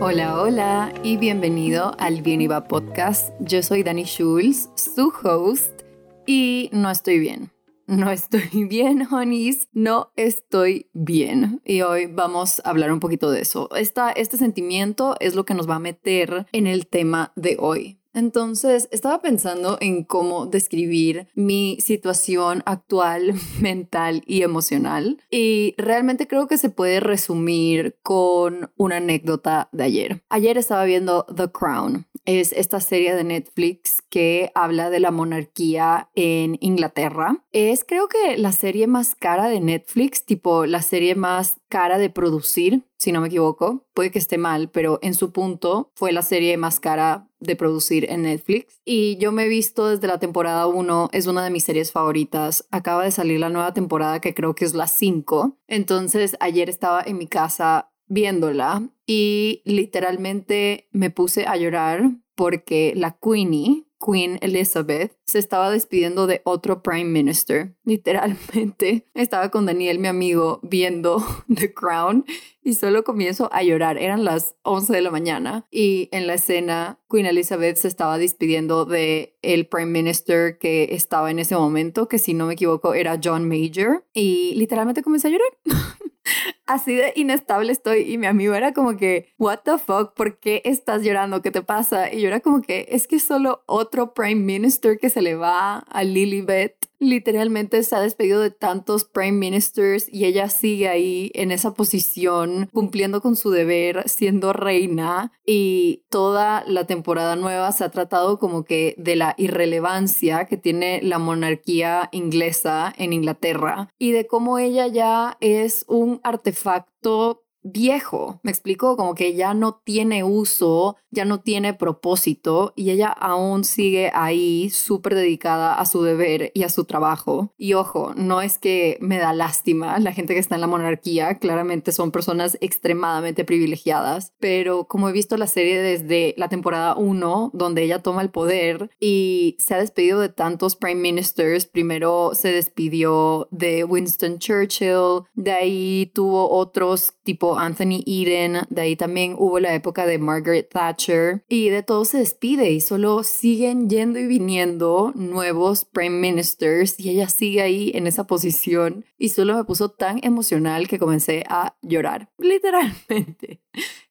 Hola, hola y bienvenido al Bien y Va Podcast. Yo soy Dani Schulz, su host, y no estoy bien. No estoy bien, honeys, no estoy bien. Y hoy vamos a hablar un poquito de eso. Esta, este sentimiento es lo que nos va a meter en el tema de hoy. Entonces, estaba pensando en cómo describir mi situación actual mental y emocional y realmente creo que se puede resumir con una anécdota de ayer. Ayer estaba viendo The Crown. Es esta serie de Netflix que habla de la monarquía en Inglaterra. Es creo que la serie más cara de Netflix, tipo la serie más cara de producir, si no me equivoco. Puede que esté mal, pero en su punto fue la serie más cara de producir en Netflix. Y yo me he visto desde la temporada 1, es una de mis series favoritas. Acaba de salir la nueva temporada que creo que es la 5. Entonces ayer estaba en mi casa viéndola y literalmente me puse a llorar porque la Queenie, Queen Elizabeth se estaba despidiendo de otro Prime Minister. Literalmente estaba con Daniel, mi amigo, viendo The Crown y solo comienzo a llorar. Eran las 11 de la mañana y en la escena Queen Elizabeth se estaba despidiendo de el Prime Minister que estaba en ese momento, que si no me equivoco era John Major y literalmente comencé a llorar. así de inestable estoy y mi amigo era como que, what the fuck, ¿por qué estás llorando? ¿Qué te pasa? Y yo era como que, es que solo otro prime minister que se le va a Lilibet literalmente se ha despedido de tantos prime ministers y ella sigue ahí en esa posición cumpliendo con su deber siendo reina y toda la temporada nueva se ha tratado como que de la irrelevancia que tiene la monarquía inglesa en Inglaterra y de cómo ella ya es un artefacto facto viejo, me explicó, como que ya no tiene uso, ya no tiene propósito y ella aún sigue ahí súper dedicada a su deber y a su trabajo. Y ojo, no es que me da lástima la gente que está en la monarquía, claramente son personas extremadamente privilegiadas, pero como he visto la serie desde la temporada 1, donde ella toma el poder y se ha despedido de tantos prime ministers, primero se despidió de Winston Churchill, de ahí tuvo otros tipo Anthony Eden, de ahí también hubo la época de Margaret Thatcher y de todo se despide y solo siguen yendo y viniendo nuevos prime ministers y ella sigue ahí en esa posición y solo me puso tan emocional que comencé a llorar, literalmente.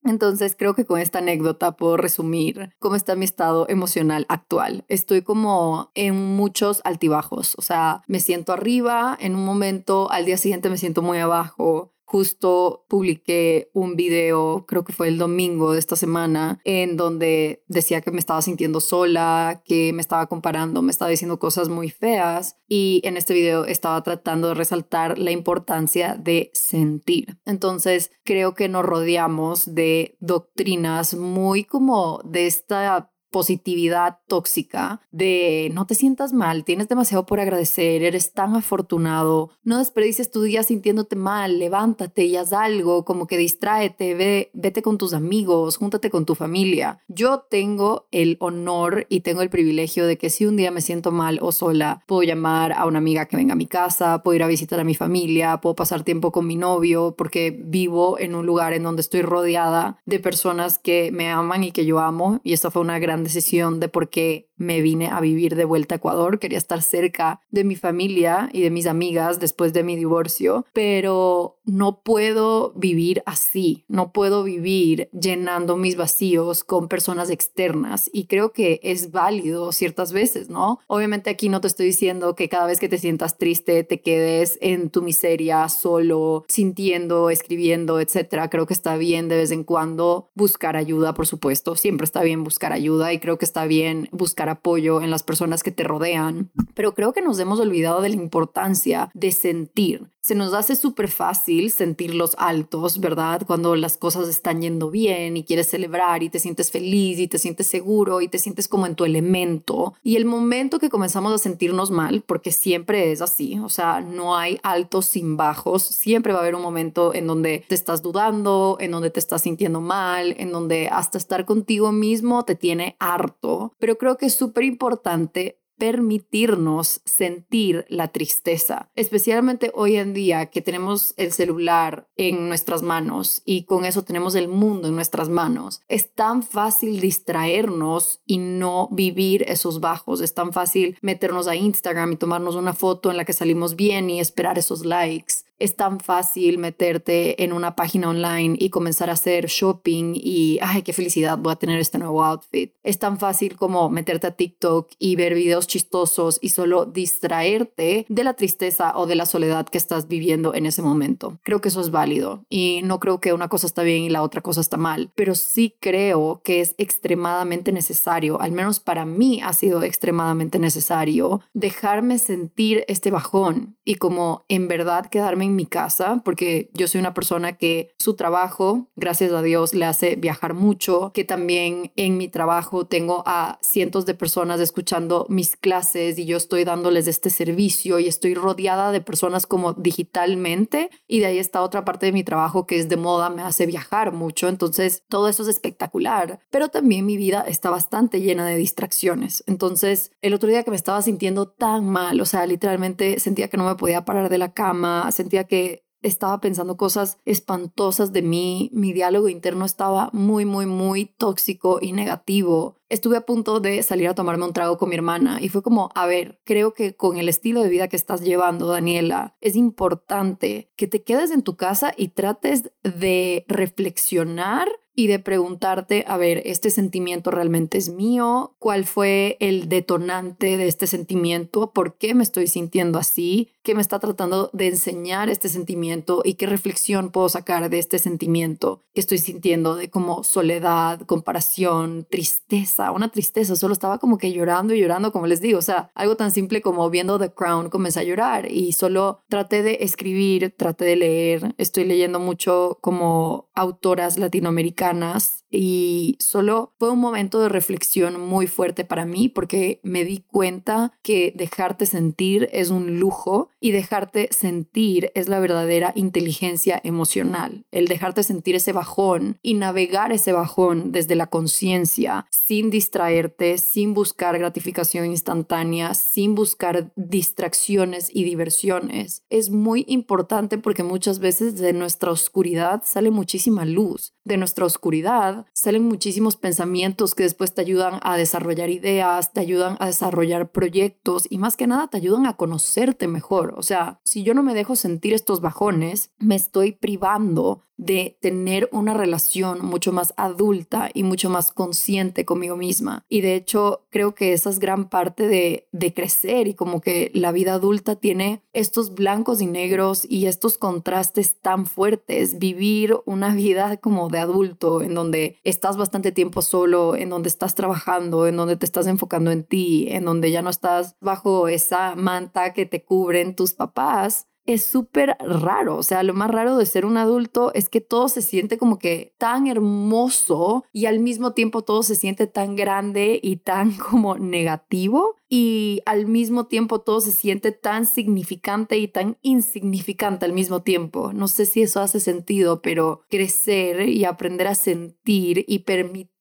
Entonces creo que con esta anécdota puedo resumir cómo está mi estado emocional actual. Estoy como en muchos altibajos, o sea, me siento arriba en un momento, al día siguiente me siento muy abajo, justo publiqué un video, creo que fue el domingo de esta semana, en donde decía que me estaba sintiendo sola, que me estaba comparando, me estaba diciendo cosas muy feas y en este video estaba tratando de resaltar la importancia de sentir. Entonces, creo que nos rodeamos de doctrinas muy como de esta positividad tóxica de no te sientas mal, tienes demasiado por agradecer, eres tan afortunado, no desperdicies tu día sintiéndote mal, levántate y haz algo, como que distráete, ve, vete con tus amigos, júntate con tu familia. Yo tengo el honor y tengo el privilegio de que si un día me siento mal o sola, puedo llamar a una amiga que venga a mi casa, puedo ir a visitar a mi familia, puedo pasar tiempo con mi novio porque vivo en un lugar en donde estoy rodeada de personas que me aman y que yo amo y esta fue una gran decisión de por qué me vine a vivir de vuelta a Ecuador. Quería estar cerca de mi familia y de mis amigas después de mi divorcio, pero no puedo vivir así, no puedo vivir llenando mis vacíos con personas externas y creo que es válido ciertas veces, ¿no? Obviamente aquí no te estoy diciendo que cada vez que te sientas triste te quedes en tu miseria solo, sintiendo, escribiendo, etcétera. Creo que está bien de vez en cuando buscar ayuda, por supuesto, siempre está bien buscar ayuda y creo que está bien buscar apoyo en las personas que te rodean, pero creo que nos hemos olvidado de la importancia de sentir. Se nos hace súper fácil sentir los altos, ¿verdad? Cuando las cosas están yendo bien y quieres celebrar y te sientes feliz y te sientes seguro y te sientes como en tu elemento. Y el momento que comenzamos a sentirnos mal, porque siempre es así, o sea, no hay altos sin bajos, siempre va a haber un momento en donde te estás dudando, en donde te estás sintiendo mal, en donde hasta estar contigo mismo te tiene harto. Pero creo que es súper importante permitirnos sentir la tristeza, especialmente hoy en día que tenemos el celular en nuestras manos y con eso tenemos el mundo en nuestras manos. Es tan fácil distraernos y no vivir esos bajos, es tan fácil meternos a Instagram y tomarnos una foto en la que salimos bien y esperar esos likes es tan fácil meterte en una página online y comenzar a hacer shopping y, ay, qué felicidad, voy a tener este nuevo outfit. Es tan fácil como meterte a TikTok y ver videos chistosos y solo distraerte de la tristeza o de la soledad que estás viviendo en ese momento. Creo que eso es válido y no creo que una cosa está bien y la otra cosa está mal, pero sí creo que es extremadamente necesario, al menos para mí ha sido extremadamente necesario, dejarme sentir este bajón y como en verdad quedarme en mi casa, porque yo soy una persona que su trabajo, gracias a Dios, le hace viajar mucho, que también en mi trabajo tengo a cientos de personas escuchando mis clases y yo estoy dándoles este servicio y estoy rodeada de personas como digitalmente y de ahí está otra parte de mi trabajo que es de moda, me hace viajar mucho, entonces todo eso es espectacular, pero también mi vida está bastante llena de distracciones, entonces el otro día que me estaba sintiendo tan mal, o sea, literalmente sentía que no me podía parar de la cama, sentía que estaba pensando cosas espantosas de mí, mi diálogo interno estaba muy, muy, muy tóxico y negativo. Estuve a punto de salir a tomarme un trago con mi hermana y fue como, a ver, creo que con el estilo de vida que estás llevando, Daniela, es importante que te quedes en tu casa y trates de reflexionar y de preguntarte, a ver, ¿este sentimiento realmente es mío? ¿Cuál fue el detonante de este sentimiento? ¿Por qué me estoy sintiendo así? ¿Qué me está tratando de enseñar este sentimiento? ¿Y qué reflexión puedo sacar de este sentimiento que estoy sintiendo de como soledad, comparación, tristeza? Una tristeza, solo estaba como que llorando y llorando, como les digo, o sea, algo tan simple como viendo The Crown, comencé a llorar y solo traté de escribir, traté de leer, estoy leyendo mucho como autoras latinoamericanas cercanas y solo fue un momento de reflexión muy fuerte para mí porque me di cuenta que dejarte sentir es un lujo y dejarte sentir es la verdadera inteligencia emocional. El dejarte sentir ese bajón y navegar ese bajón desde la conciencia sin distraerte, sin buscar gratificación instantánea, sin buscar distracciones y diversiones. Es muy importante porque muchas veces de nuestra oscuridad sale muchísima luz. De nuestra oscuridad salen muchísimos pensamientos que después te ayudan a desarrollar ideas, te ayudan a desarrollar proyectos y más que nada te ayudan a conocerte mejor. O sea, si yo no me dejo sentir estos bajones, me estoy privando de tener una relación mucho más adulta y mucho más consciente conmigo misma. Y de hecho, creo que esa es gran parte de, de crecer y como que la vida adulta tiene estos blancos y negros y estos contrastes tan fuertes. Vivir una vida como de adulto en donde estás bastante tiempo solo, en donde estás trabajando, en donde te estás enfocando en ti, en donde ya no estás bajo esa manta que te cubren tus papás es súper raro. O sea, lo más raro de ser un adulto es que todo se siente como que tan hermoso y al mismo tiempo todo se siente tan grande y tan como negativo y al mismo tiempo todo se siente tan significante y tan insignificante al mismo tiempo. No sé si eso hace sentido, pero crecer y aprender a sentir y permitir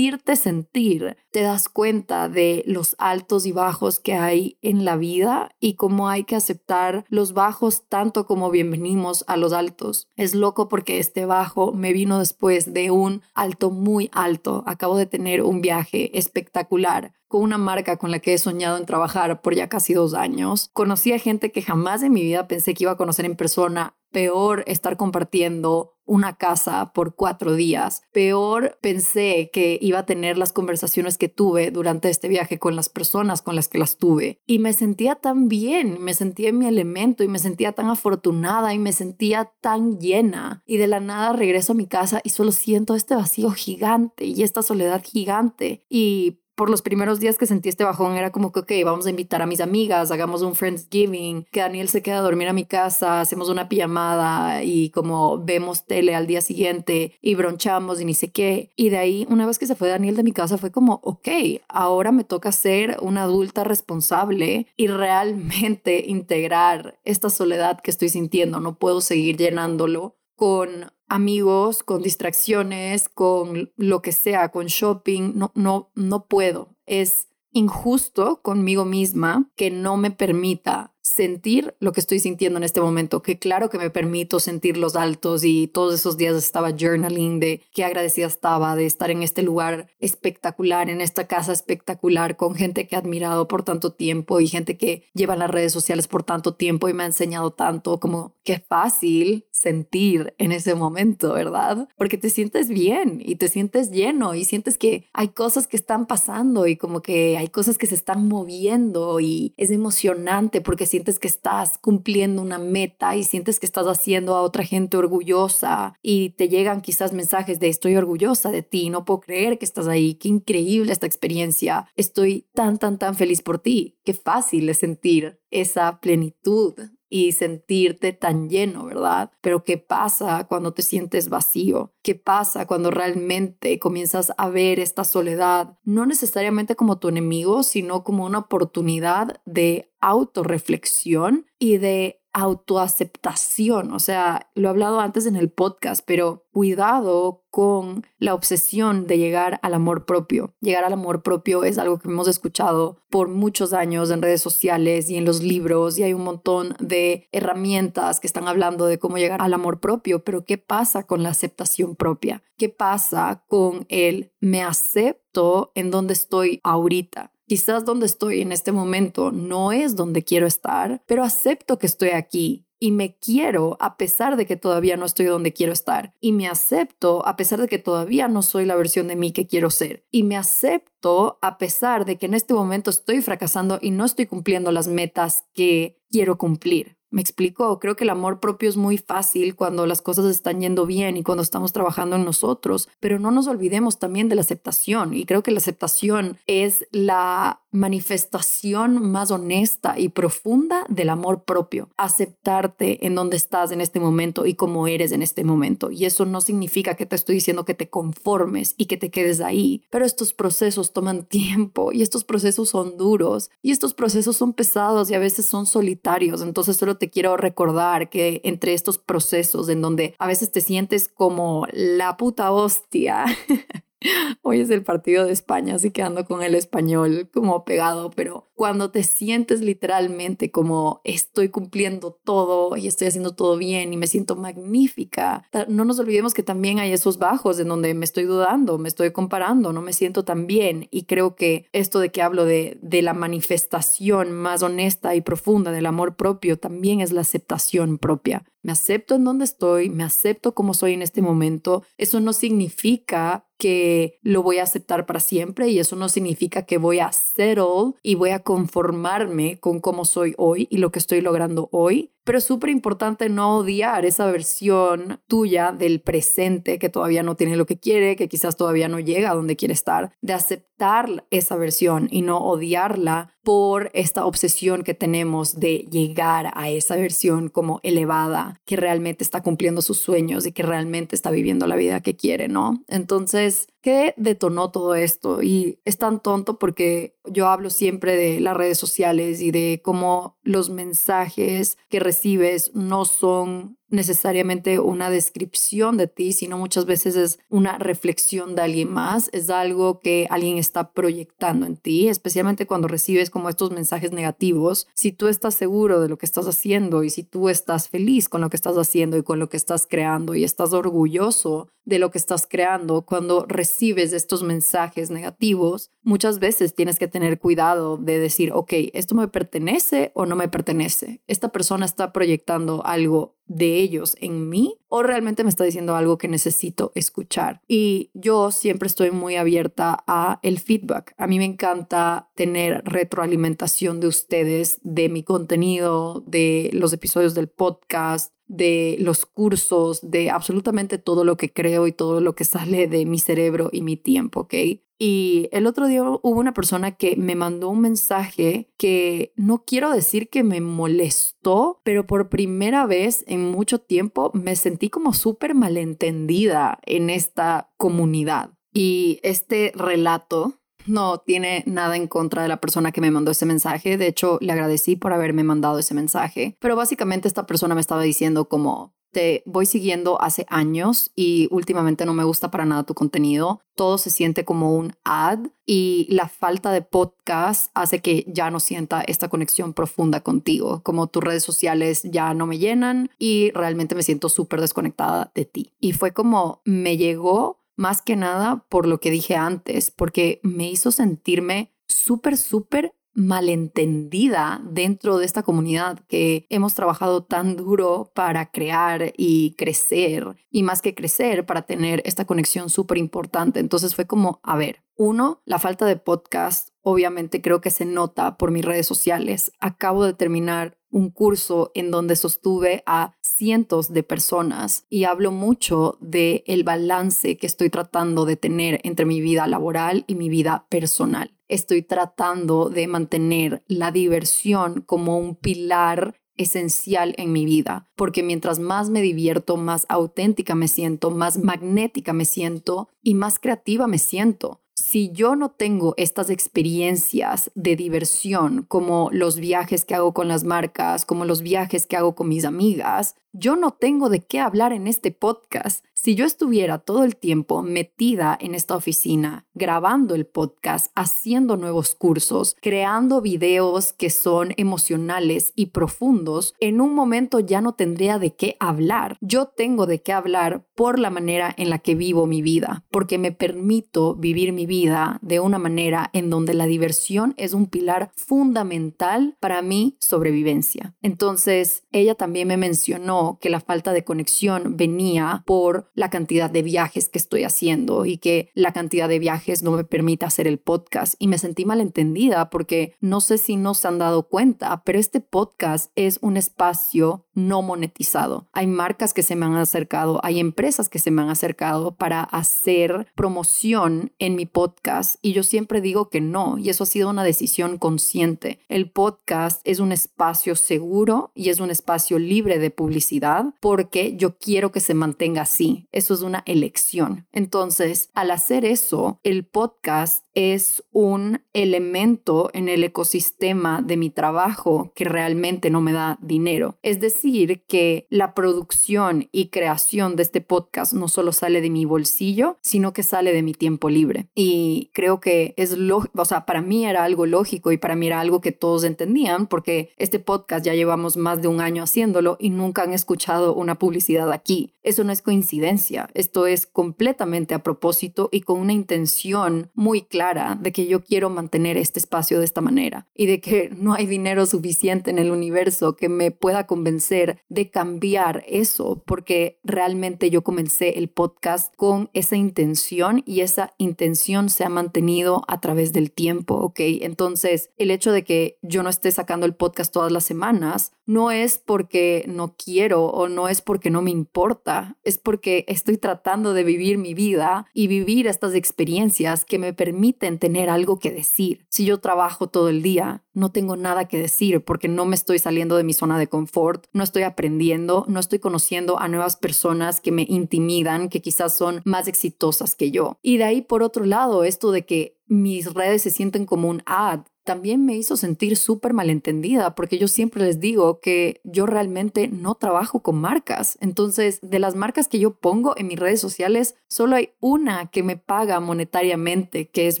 sentir, te das cuenta de los altos y bajos que hay en la vida y cómo hay que aceptar los bajos tanto como bienvenimos a los altos. Es loco porque este bajo me vino después de un alto muy alto. Acabo de tener un viaje espectacular una marca con la que he soñado en trabajar por ya casi dos años. Conocí a gente que jamás en mi vida pensé que iba a conocer en persona. Peor estar compartiendo una casa por cuatro días. Peor pensé que iba a tener las conversaciones que tuve durante este viaje con las personas con las que las tuve. Y me sentía tan bien, me sentía en mi elemento y me sentía tan afortunada y me sentía tan llena. Y de la nada regreso a mi casa y solo siento este vacío gigante y esta soledad gigante. Y por los primeros días que sentí este bajón era como que, ok, vamos a invitar a mis amigas, hagamos un Friendsgiving, que Daniel se queda a dormir a mi casa, hacemos una pijamada y como vemos tele al día siguiente y bronchamos y ni sé qué. Y de ahí, una vez que se fue Daniel de mi casa, fue como, ok, ahora me toca ser una adulta responsable y realmente integrar esta soledad que estoy sintiendo. No puedo seguir llenándolo con amigos, con distracciones, con lo que sea, con shopping, no, no, no puedo. Es injusto conmigo misma que no me permita sentir lo que estoy sintiendo en este momento, que claro que me permito sentir los altos y todos esos días estaba journaling de qué agradecida estaba de estar en este lugar espectacular, en esta casa espectacular, con gente que he admirado por tanto tiempo y gente que lleva las redes sociales por tanto tiempo y me ha enseñado tanto, como qué fácil sentir en ese momento, ¿verdad? Porque te sientes bien y te sientes lleno y sientes que hay cosas que están pasando y como que hay cosas que se están moviendo y es emocionante porque si sientes que estás cumpliendo una meta y sientes que estás haciendo a otra gente orgullosa y te llegan quizás mensajes de estoy orgullosa de ti, no puedo creer que estás ahí, qué increíble esta experiencia, estoy tan, tan, tan feliz por ti, qué fácil es sentir esa plenitud y sentirte tan lleno, ¿verdad? Pero ¿qué pasa cuando te sientes vacío? ¿Qué pasa cuando realmente comienzas a ver esta soledad, no necesariamente como tu enemigo, sino como una oportunidad de autorreflexión y de autoaceptación. O sea, lo he hablado antes en el podcast, pero cuidado con la obsesión de llegar al amor propio. Llegar al amor propio es algo que hemos escuchado por muchos años en redes sociales y en los libros y hay un montón de herramientas que están hablando de cómo llegar al amor propio, pero ¿qué pasa con la aceptación propia? ¿Qué pasa con el me acepto en donde estoy ahorita? Quizás donde estoy en este momento no es donde quiero estar, pero acepto que estoy aquí y me quiero a pesar de que todavía no estoy donde quiero estar y me acepto a pesar de que todavía no soy la versión de mí que quiero ser y me acepto a pesar de que en este momento estoy fracasando y no estoy cumpliendo las metas que quiero cumplir. Me explico, creo que el amor propio es muy fácil cuando las cosas están yendo bien y cuando estamos trabajando en nosotros, pero no nos olvidemos también de la aceptación y creo que la aceptación es la manifestación más honesta y profunda del amor propio. Aceptarte en donde estás en este momento y como eres en este momento. Y eso no significa que te estoy diciendo que te conformes y que te quedes ahí, pero estos procesos toman tiempo y estos procesos son duros y estos procesos son pesados y a veces son solitarios. Entonces solo te quiero recordar que entre estos procesos en donde a veces te sientes como la puta hostia, Hoy es el partido de España, así que ando con el español como pegado, pero cuando te sientes literalmente como estoy cumpliendo todo y estoy haciendo todo bien y me siento magnífica, no nos olvidemos que también hay esos bajos en donde me estoy dudando, me estoy comparando, no me siento tan bien y creo que esto de que hablo de, de la manifestación más honesta y profunda del amor propio también es la aceptación propia me acepto en donde estoy, me acepto como soy en este momento. Eso no significa que lo voy a aceptar para siempre y eso no significa que voy a settle y voy a conformarme con cómo soy hoy y lo que estoy logrando hoy. Pero es súper importante no odiar esa versión tuya del presente que todavía no tiene lo que quiere, que quizás todavía no llega a donde quiere estar, de aceptar esa versión y no odiarla por esta obsesión que tenemos de llegar a esa versión como elevada, que realmente está cumpliendo sus sueños y que realmente está viviendo la vida que quiere, ¿no? Entonces, ¿qué detonó todo esto? Y es tan tonto porque yo hablo siempre de las redes sociales y de cómo los mensajes que recibes no son necesariamente una descripción de ti, sino muchas veces es una reflexión de alguien más, es algo que alguien está proyectando en ti, especialmente cuando recibes como estos mensajes negativos. Si tú estás seguro de lo que estás haciendo y si tú estás feliz con lo que estás haciendo y con lo que estás creando y estás orgulloso de lo que estás creando, cuando recibes estos mensajes negativos, muchas veces tienes que tener cuidado de decir, ok, ¿esto me pertenece o no me pertenece? Esta persona está proyectando algo de ellos en mí o realmente me está diciendo algo que necesito escuchar. Y yo siempre estoy muy abierta a el feedback. A mí me encanta tener retroalimentación de ustedes, de mi contenido, de los episodios del podcast, de los cursos, de absolutamente todo lo que creo y todo lo que sale de mi cerebro y mi tiempo, ¿ok? Y el otro día hubo una persona que me mandó un mensaje que no quiero decir que me molestó, pero por primera vez en mucho tiempo me sentí como súper malentendida en esta comunidad. Y este relato no tiene nada en contra de la persona que me mandó ese mensaje. De hecho, le agradecí por haberme mandado ese mensaje. Pero básicamente esta persona me estaba diciendo como, te voy siguiendo hace años y últimamente no me gusta para nada tu contenido. Todo se siente como un ad y la falta de podcast hace que ya no sienta esta conexión profunda contigo, como tus redes sociales ya no me llenan y realmente me siento súper desconectada de ti. Y fue como me llegó más que nada por lo que dije antes, porque me hizo sentirme súper, súper malentendida dentro de esta comunidad que hemos trabajado tan duro para crear y crecer y más que crecer para tener esta conexión súper importante. Entonces fue como, a ver, uno, la falta de podcast obviamente creo que se nota por mis redes sociales. Acabo de terminar un curso en donde sostuve a cientos de personas y hablo mucho de el balance que estoy tratando de tener entre mi vida laboral y mi vida personal. Estoy tratando de mantener la diversión como un pilar esencial en mi vida, porque mientras más me divierto, más auténtica me siento, más magnética me siento y más creativa me siento si yo no tengo estas experiencias de diversión, como los viajes que hago con las marcas, como los viajes que hago con mis amigas, yo no tengo de qué hablar en este podcast. Si yo estuviera todo el tiempo metida en esta oficina, grabando el podcast, haciendo nuevos cursos, creando videos que son emocionales y profundos, en un momento ya no tendría de qué hablar. Yo tengo de qué hablar por la manera en la que vivo mi vida, porque me permito vivir mi vida de una manera en donde la diversión es un pilar fundamental para mi sobrevivencia. Entonces, ella también me mencionó que la falta de conexión venía por la cantidad de viajes que estoy haciendo y que la cantidad de viajes no me permite hacer el podcast. Y me sentí malentendida porque no sé si no se han dado cuenta, pero este podcast es un espacio no monetizado. Hay marcas que se me han acercado, hay empresas que se me han acercado para hacer promoción en mi podcast y yo siempre digo que no y eso ha sido una decisión consciente. El podcast es un espacio seguro y es un espacio libre de publicidad porque yo quiero que se mantenga así. Eso es una elección. Entonces, al hacer eso, el podcast es un elemento en el ecosistema de mi trabajo que realmente no me da dinero. Es decir, que la producción y creación de este podcast no solo sale de mi bolsillo, sino que sale de mi tiempo libre. Y creo que es lógico, o sea, para mí era algo lógico y para mí era algo que todos entendían porque este podcast ya llevamos más de un año haciéndolo y nunca han escuchado una publicidad aquí. Eso no es coincidencia esto es completamente a propósito y con una intención muy clara de que yo quiero mantener este espacio de esta manera y de que no hay dinero suficiente en el universo que me pueda convencer de cambiar eso, porque realmente yo comencé el podcast con esa intención y esa intención se ha mantenido a través del tiempo, ¿ok? Entonces, el hecho de que yo no esté sacando el podcast todas las semanas no es porque no quiero o no es porque no me importa, es porque estoy tratando de vivir mi vida y vivir estas experiencias que me permiten tener algo que decir. Si yo trabajo todo el día, no tengo nada que decir porque no me estoy saliendo de mi zona de confort, no estoy aprendiendo, no estoy conociendo a nuevas personas que me intimidan, que quizás son más exitosas que yo. Y de ahí, por otro lado, esto de que mis redes se sienten como un ad también me hizo sentir súper malentendida porque yo siempre les digo que yo realmente no trabajo con marcas. Entonces, de las marcas que yo pongo en mis redes sociales, solo hay una que me paga monetariamente, que es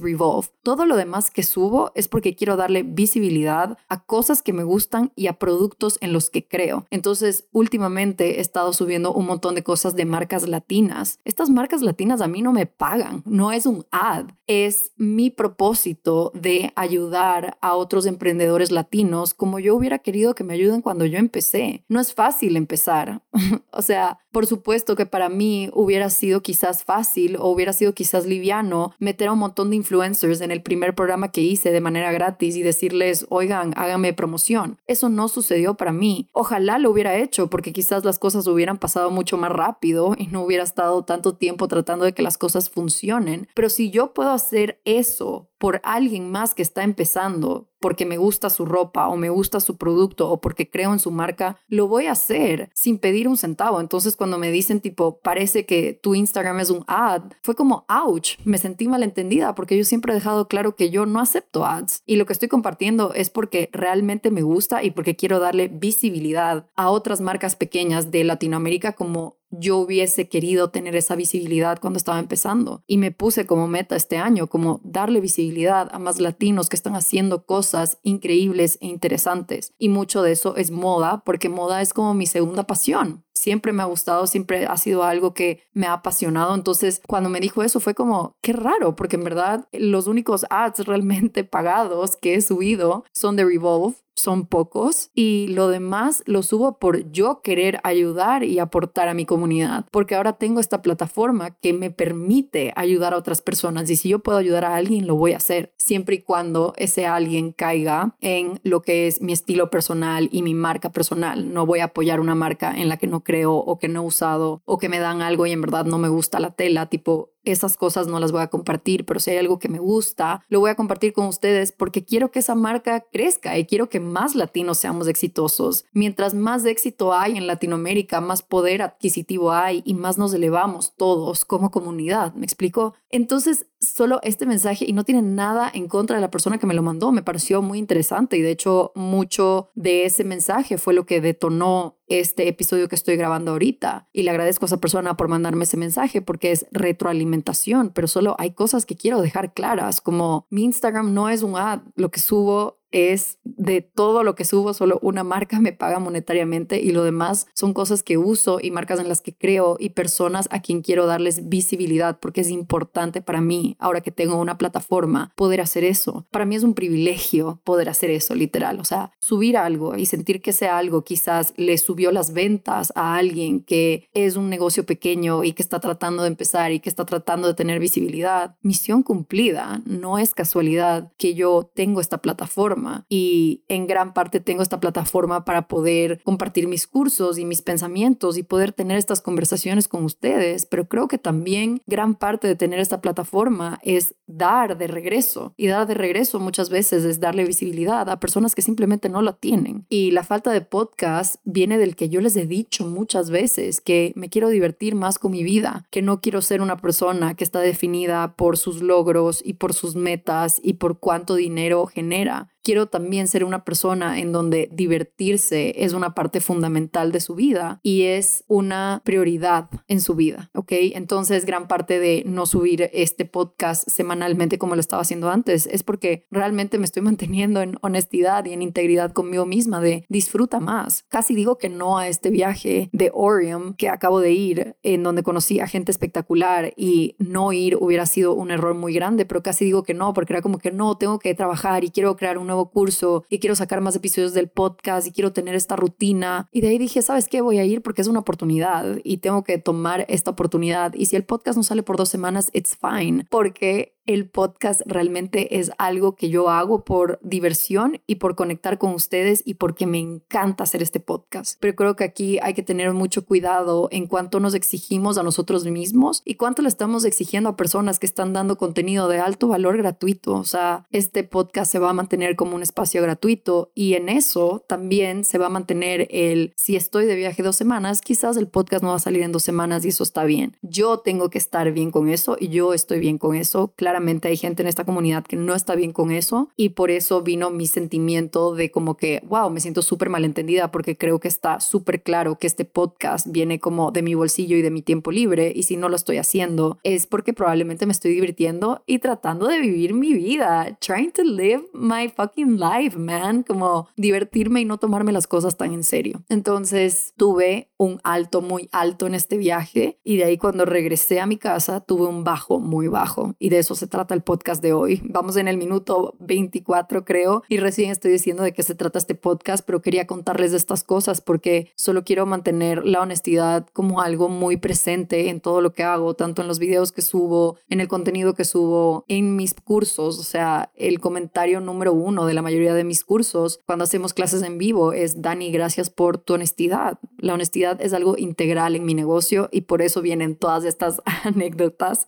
Revolve. Todo lo demás que subo es porque quiero darle visibilidad a cosas que me gustan y a productos en los que creo. Entonces, últimamente he estado subiendo un montón de cosas de marcas latinas. Estas marcas latinas a mí no me pagan, no es un ad, es mi propósito de ayudar a otros emprendedores latinos como yo hubiera querido que me ayuden cuando yo empecé. No es fácil empezar. o sea, por supuesto que para mí hubiera sido quizás fácil o hubiera sido quizás liviano meter a un montón de influencers en el primer programa que hice de manera gratis y decirles, oigan, háganme promoción. Eso no sucedió para mí. Ojalá lo hubiera hecho porque quizás las cosas hubieran pasado mucho más rápido y no hubiera estado tanto tiempo tratando de que las cosas funcionen. Pero si yo puedo hacer eso por alguien más que está empezando, porque me gusta su ropa o me gusta su producto o porque creo en su marca, lo voy a hacer sin pedir un centavo. Entonces cuando me dicen tipo, parece que tu Instagram es un ad, fue como, ouch, me sentí malentendida porque yo siempre he dejado claro que yo no acepto ads y lo que estoy compartiendo es porque realmente me gusta y porque quiero darle visibilidad a otras marcas pequeñas de Latinoamérica como yo hubiese querido tener esa visibilidad cuando estaba empezando. Y me puse como meta este año, como darle visibilidad a más latinos que están haciendo cosas increíbles e interesantes. Y mucho de eso es moda, porque moda es como mi segunda pasión. Siempre me ha gustado, siempre ha sido algo que me ha apasionado. Entonces, cuando me dijo eso fue como, qué raro, porque en verdad los únicos ads realmente pagados que he subido son de Revolve son pocos y lo demás lo subo por yo querer ayudar y aportar a mi comunidad, porque ahora tengo esta plataforma que me permite ayudar a otras personas y si yo puedo ayudar a alguien, lo voy a hacer, siempre y cuando ese alguien caiga en lo que es mi estilo personal y mi marca personal. No voy a apoyar una marca en la que no creo o que no he usado o que me dan algo y en verdad no me gusta la tela, tipo esas cosas no las voy a compartir, pero si hay algo que me gusta, lo voy a compartir con ustedes porque quiero que esa marca crezca y quiero que más latinos seamos exitosos. Mientras más éxito hay en Latinoamérica, más poder adquisitivo hay y más nos elevamos todos como comunidad. ¿Me explico? Entonces, solo este mensaje y no tiene nada en contra de la persona que me lo mandó, me pareció muy interesante y de hecho mucho de ese mensaje fue lo que detonó este episodio que estoy grabando ahorita y le agradezco a esa persona por mandarme ese mensaje porque es retroalimentación, pero solo hay cosas que quiero dejar claras, como mi Instagram no es un ad, lo que subo es de todo lo que subo, solo una marca me paga monetariamente y lo demás son cosas que uso y marcas en las que creo y personas a quien quiero darles visibilidad porque es importante para mí, ahora que tengo una plataforma, poder hacer eso. Para mí es un privilegio poder hacer eso, literal. O sea, subir algo y sentir que ese algo quizás le subió las ventas a alguien que es un negocio pequeño y que está tratando de empezar y que está tratando de tener visibilidad. Misión cumplida. No es casualidad que yo tengo esta plataforma y en gran parte tengo esta plataforma para poder compartir mis cursos y mis pensamientos y poder tener estas conversaciones con ustedes, pero creo que también gran parte de tener esta plataforma es dar de regreso y dar de regreso muchas veces es darle visibilidad a personas que simplemente no la tienen. Y la falta de podcast viene del que yo les he dicho muchas veces que me quiero divertir más con mi vida, que no quiero ser una persona que está definida por sus logros y por sus metas y por cuánto dinero genera quiero también ser una persona en donde divertirse es una parte fundamental de su vida y es una prioridad en su vida, ¿ok? Entonces, gran parte de no subir este podcast semanalmente como lo estaba haciendo antes es porque realmente me estoy manteniendo en honestidad y en integridad conmigo misma de disfruta más. Casi digo que no a este viaje de Orium que acabo de ir, en donde conocí a gente espectacular y no ir hubiera sido un error muy grande, pero casi digo que no, porque era como que no, tengo que trabajar y quiero crear un nuevo curso y quiero sacar más episodios del podcast y quiero tener esta rutina. Y de ahí dije, ¿sabes qué? Voy a ir porque es una oportunidad y tengo que tomar esta oportunidad. Y si el podcast no sale por dos semanas, it's fine, porque el podcast realmente es algo que yo hago por diversión y por conectar con ustedes y porque me encanta hacer este podcast. Pero creo que aquí hay que tener mucho cuidado en cuanto nos exigimos a nosotros mismos y cuánto le estamos exigiendo a personas que están dando contenido de alto valor gratuito. O sea, este podcast se va a mantener como un espacio gratuito y en eso también se va a mantener el, si estoy de viaje dos semanas, quizás el podcast no va a salir en dos semanas y eso está bien. Yo tengo que estar bien con eso y yo estoy bien con eso. Claro claramente hay gente en esta comunidad que no está bien con eso y por eso vino mi sentimiento de como que, wow, me siento súper malentendida porque creo que está súper claro que este podcast viene como de mi bolsillo y de mi tiempo libre y si no lo estoy haciendo es porque probablemente me estoy divirtiendo y tratando de vivir mi vida, trying to live my fucking life, man, como divertirme y no tomarme las cosas tan en serio. Entonces tuve un alto muy alto en este viaje y de ahí cuando regresé a mi casa tuve un bajo muy bajo y de eso se trata el podcast de hoy. Vamos en el minuto 24 creo y recién estoy diciendo de qué se trata este podcast, pero quería contarles de estas cosas porque solo quiero mantener la honestidad como algo muy presente en todo lo que hago, tanto en los videos que subo, en el contenido que subo, en mis cursos. O sea, el comentario número uno de la mayoría de mis cursos cuando hacemos clases en vivo es, Dani, gracias por tu honestidad. La honestidad es algo integral en mi negocio y por eso vienen todas estas anécdotas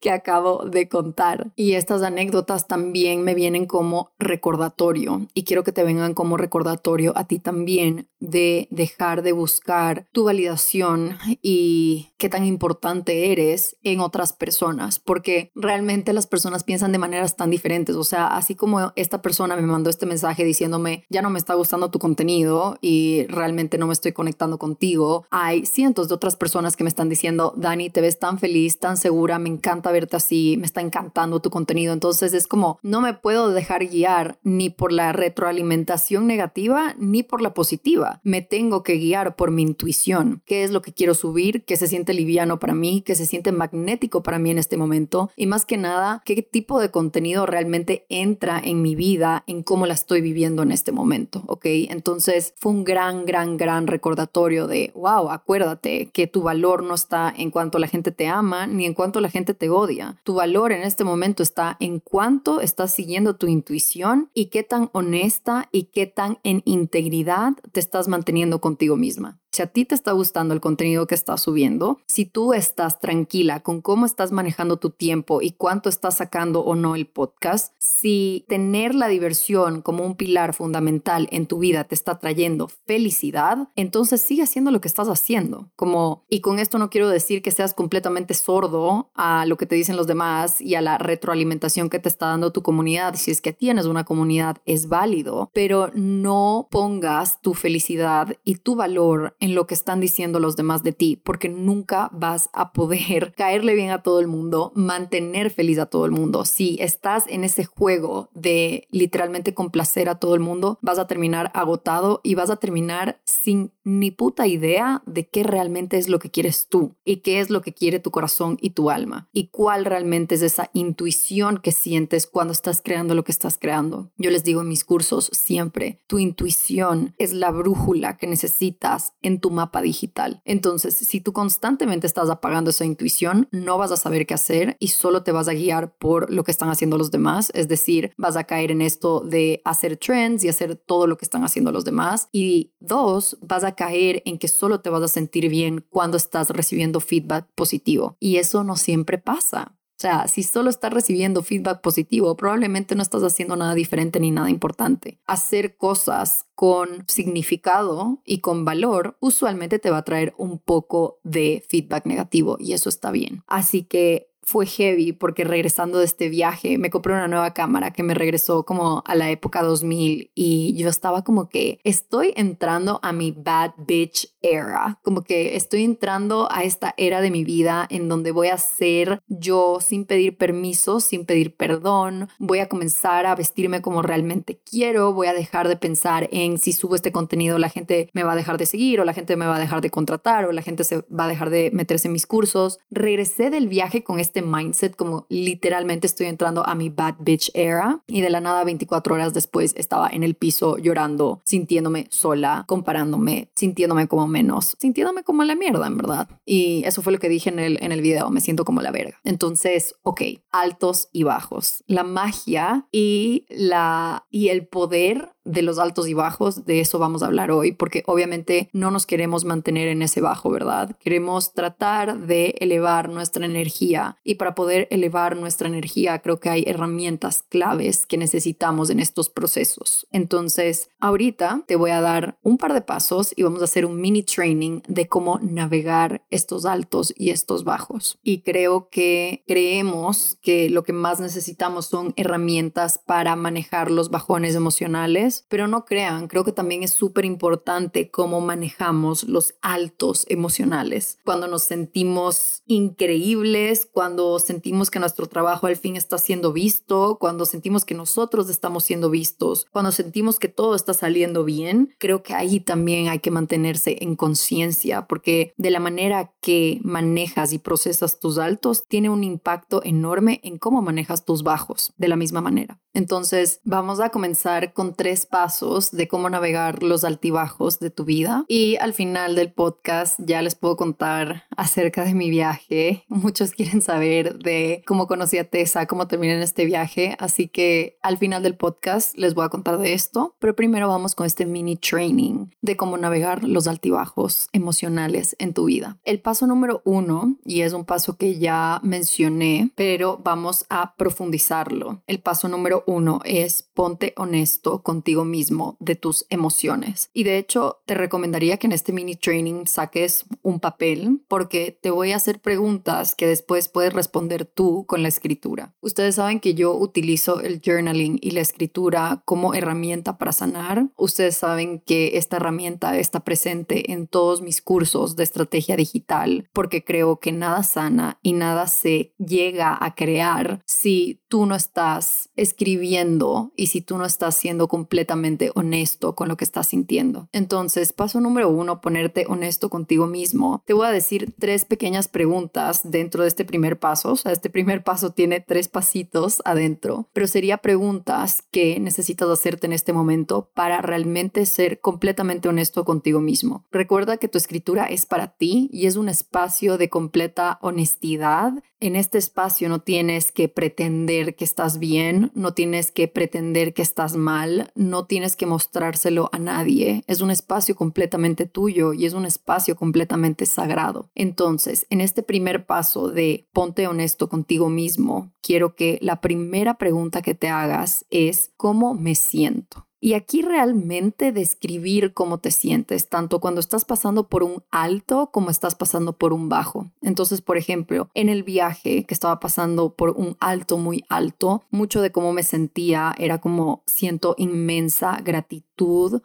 que acabo de contar contar. Y estas anécdotas también me vienen como recordatorio y quiero que te vengan como recordatorio a ti también de dejar de buscar tu validación y qué tan importante eres en otras personas, porque realmente las personas piensan de maneras tan diferentes. O sea, así como esta persona me mandó este mensaje diciéndome, ya no me está gustando tu contenido y realmente no me estoy conectando contigo, hay cientos de otras personas que me están diciendo, Dani, te ves tan feliz, tan segura, me encanta verte así, me está encantando tu contenido. Entonces es como, no me puedo dejar guiar ni por la retroalimentación negativa ni por la positiva. Me tengo que guiar por mi intuición. ¿Qué es lo que quiero subir? ¿Qué se siente liviano para mí? ¿Qué se siente magnético para mí en este momento? Y más que nada, ¿qué tipo de contenido realmente entra en mi vida, en cómo la estoy viviendo en este momento? ¿Ok? Entonces fue un gran, gran, gran recordatorio de, wow, acuérdate que tu valor no está en cuanto la gente te ama ni en cuanto la gente te odia. Tu valor en este momento está en cuánto estás siguiendo tu intuición y qué tan honesta y qué tan en integridad te estás manteniendo contigo misma. Si a ti te está gustando el contenido que estás subiendo, si tú estás tranquila con cómo estás manejando tu tiempo y cuánto estás sacando o no el podcast, si tener la diversión como un pilar fundamental en tu vida te está trayendo felicidad, entonces sigue haciendo lo que estás haciendo. Como y con esto no quiero decir que seas completamente sordo a lo que te dicen los demás y a la retroalimentación que te está dando tu comunidad. Si es que tienes una comunidad es válido, pero no pongas tu felicidad y tu valor en lo que están diciendo los demás de ti, porque nunca vas a poder caerle bien a todo el mundo, mantener feliz a todo el mundo. Si estás en ese juego de literalmente complacer a todo el mundo, vas a terminar agotado y vas a terminar sin ni puta idea de qué realmente es lo que quieres tú y qué es lo que quiere tu corazón y tu alma y cuál realmente es esa intuición que sientes cuando estás creando lo que estás creando. Yo les digo en mis cursos siempre, tu intuición es la brújula que necesitas tu mapa digital. Entonces, si tú constantemente estás apagando esa intuición, no vas a saber qué hacer y solo te vas a guiar por lo que están haciendo los demás. Es decir, vas a caer en esto de hacer trends y hacer todo lo que están haciendo los demás. Y dos, vas a caer en que solo te vas a sentir bien cuando estás recibiendo feedback positivo. Y eso no siempre pasa. O sea, si solo estás recibiendo feedback positivo, probablemente no estás haciendo nada diferente ni nada importante. Hacer cosas con significado y con valor usualmente te va a traer un poco de feedback negativo y eso está bien. Así que fue heavy porque regresando de este viaje me compré una nueva cámara que me regresó como a la época 2000 y yo estaba como que estoy entrando a mi bad bitch era, como que estoy entrando a esta era de mi vida en donde voy a ser yo sin pedir permiso, sin pedir perdón, voy a comenzar a vestirme como realmente quiero, voy a dejar de pensar en si subo este contenido la gente me va a dejar de seguir o la gente me va a dejar de contratar o la gente se va a dejar de meterse en mis cursos. Regresé del viaje con este este mindset como literalmente estoy entrando a mi bad bitch era y de la nada 24 horas después estaba en el piso llorando, sintiéndome sola, comparándome, sintiéndome como menos, sintiéndome como la mierda en verdad. Y eso fue lo que dije en el, en el video, me siento como la verga. Entonces, ok, altos y bajos. La magia y, la, y el poder de los altos y bajos, de eso vamos a hablar hoy, porque obviamente no nos queremos mantener en ese bajo, ¿verdad? Queremos tratar de elevar nuestra energía y para poder elevar nuestra energía creo que hay herramientas claves que necesitamos en estos procesos. Entonces, ahorita te voy a dar un par de pasos y vamos a hacer un mini training de cómo navegar estos altos y estos bajos. Y creo que creemos que lo que más necesitamos son herramientas para manejar los bajones emocionales pero no crean, creo que también es súper importante cómo manejamos los altos emocionales. Cuando nos sentimos increíbles, cuando sentimos que nuestro trabajo al fin está siendo visto, cuando sentimos que nosotros estamos siendo vistos, cuando sentimos que todo está saliendo bien, creo que ahí también hay que mantenerse en conciencia, porque de la manera que manejas y procesas tus altos tiene un impacto enorme en cómo manejas tus bajos de la misma manera. Entonces, vamos a comenzar con tres pasos de cómo navegar los altibajos de tu vida. Y al final del podcast ya les puedo contar acerca de mi viaje. Muchos quieren saber de cómo conocí a Tessa, cómo terminé en este viaje. Así que al final del podcast les voy a contar de esto. Pero primero vamos con este mini training de cómo navegar los altibajos emocionales en tu vida. El paso número uno, y es un paso que ya mencioné, pero vamos a profundizarlo. El paso número uno es ponte honesto contigo mismo de tus emociones. Y de hecho, te recomendaría que en este mini training saques un papel porque te voy a hacer preguntas que después puedes responder tú con la escritura. Ustedes saben que yo utilizo el journaling y la escritura como herramienta para sanar. Ustedes saben que esta herramienta está presente en todos mis cursos de estrategia digital porque creo que nada sana y nada se llega a crear si tú no estás escribiendo y si tú no estás siendo completamente honesto con lo que estás sintiendo. Entonces, paso número uno, ponerte honesto contigo mismo. Te voy a decir tres pequeñas preguntas dentro de este primer paso. O sea, este primer paso tiene tres pasitos adentro, pero sería preguntas que necesitas hacerte en este momento para realmente ser completamente honesto contigo mismo. Recuerda que tu escritura es para ti y es un espacio de completa honestidad. En este espacio no tienes que pretender que estás bien, no tienes que pretender que estás mal, no tienes que mostrárselo a nadie. Es un espacio completamente tuyo y es un espacio completamente sagrado. Entonces, en este primer paso de ponte honesto contigo mismo, quiero que la primera pregunta que te hagas es ¿cómo me siento? Y aquí realmente describir cómo te sientes, tanto cuando estás pasando por un alto como estás pasando por un bajo. Entonces, por ejemplo, en el viaje que estaba pasando por un alto muy alto, mucho de cómo me sentía era como siento inmensa gratitud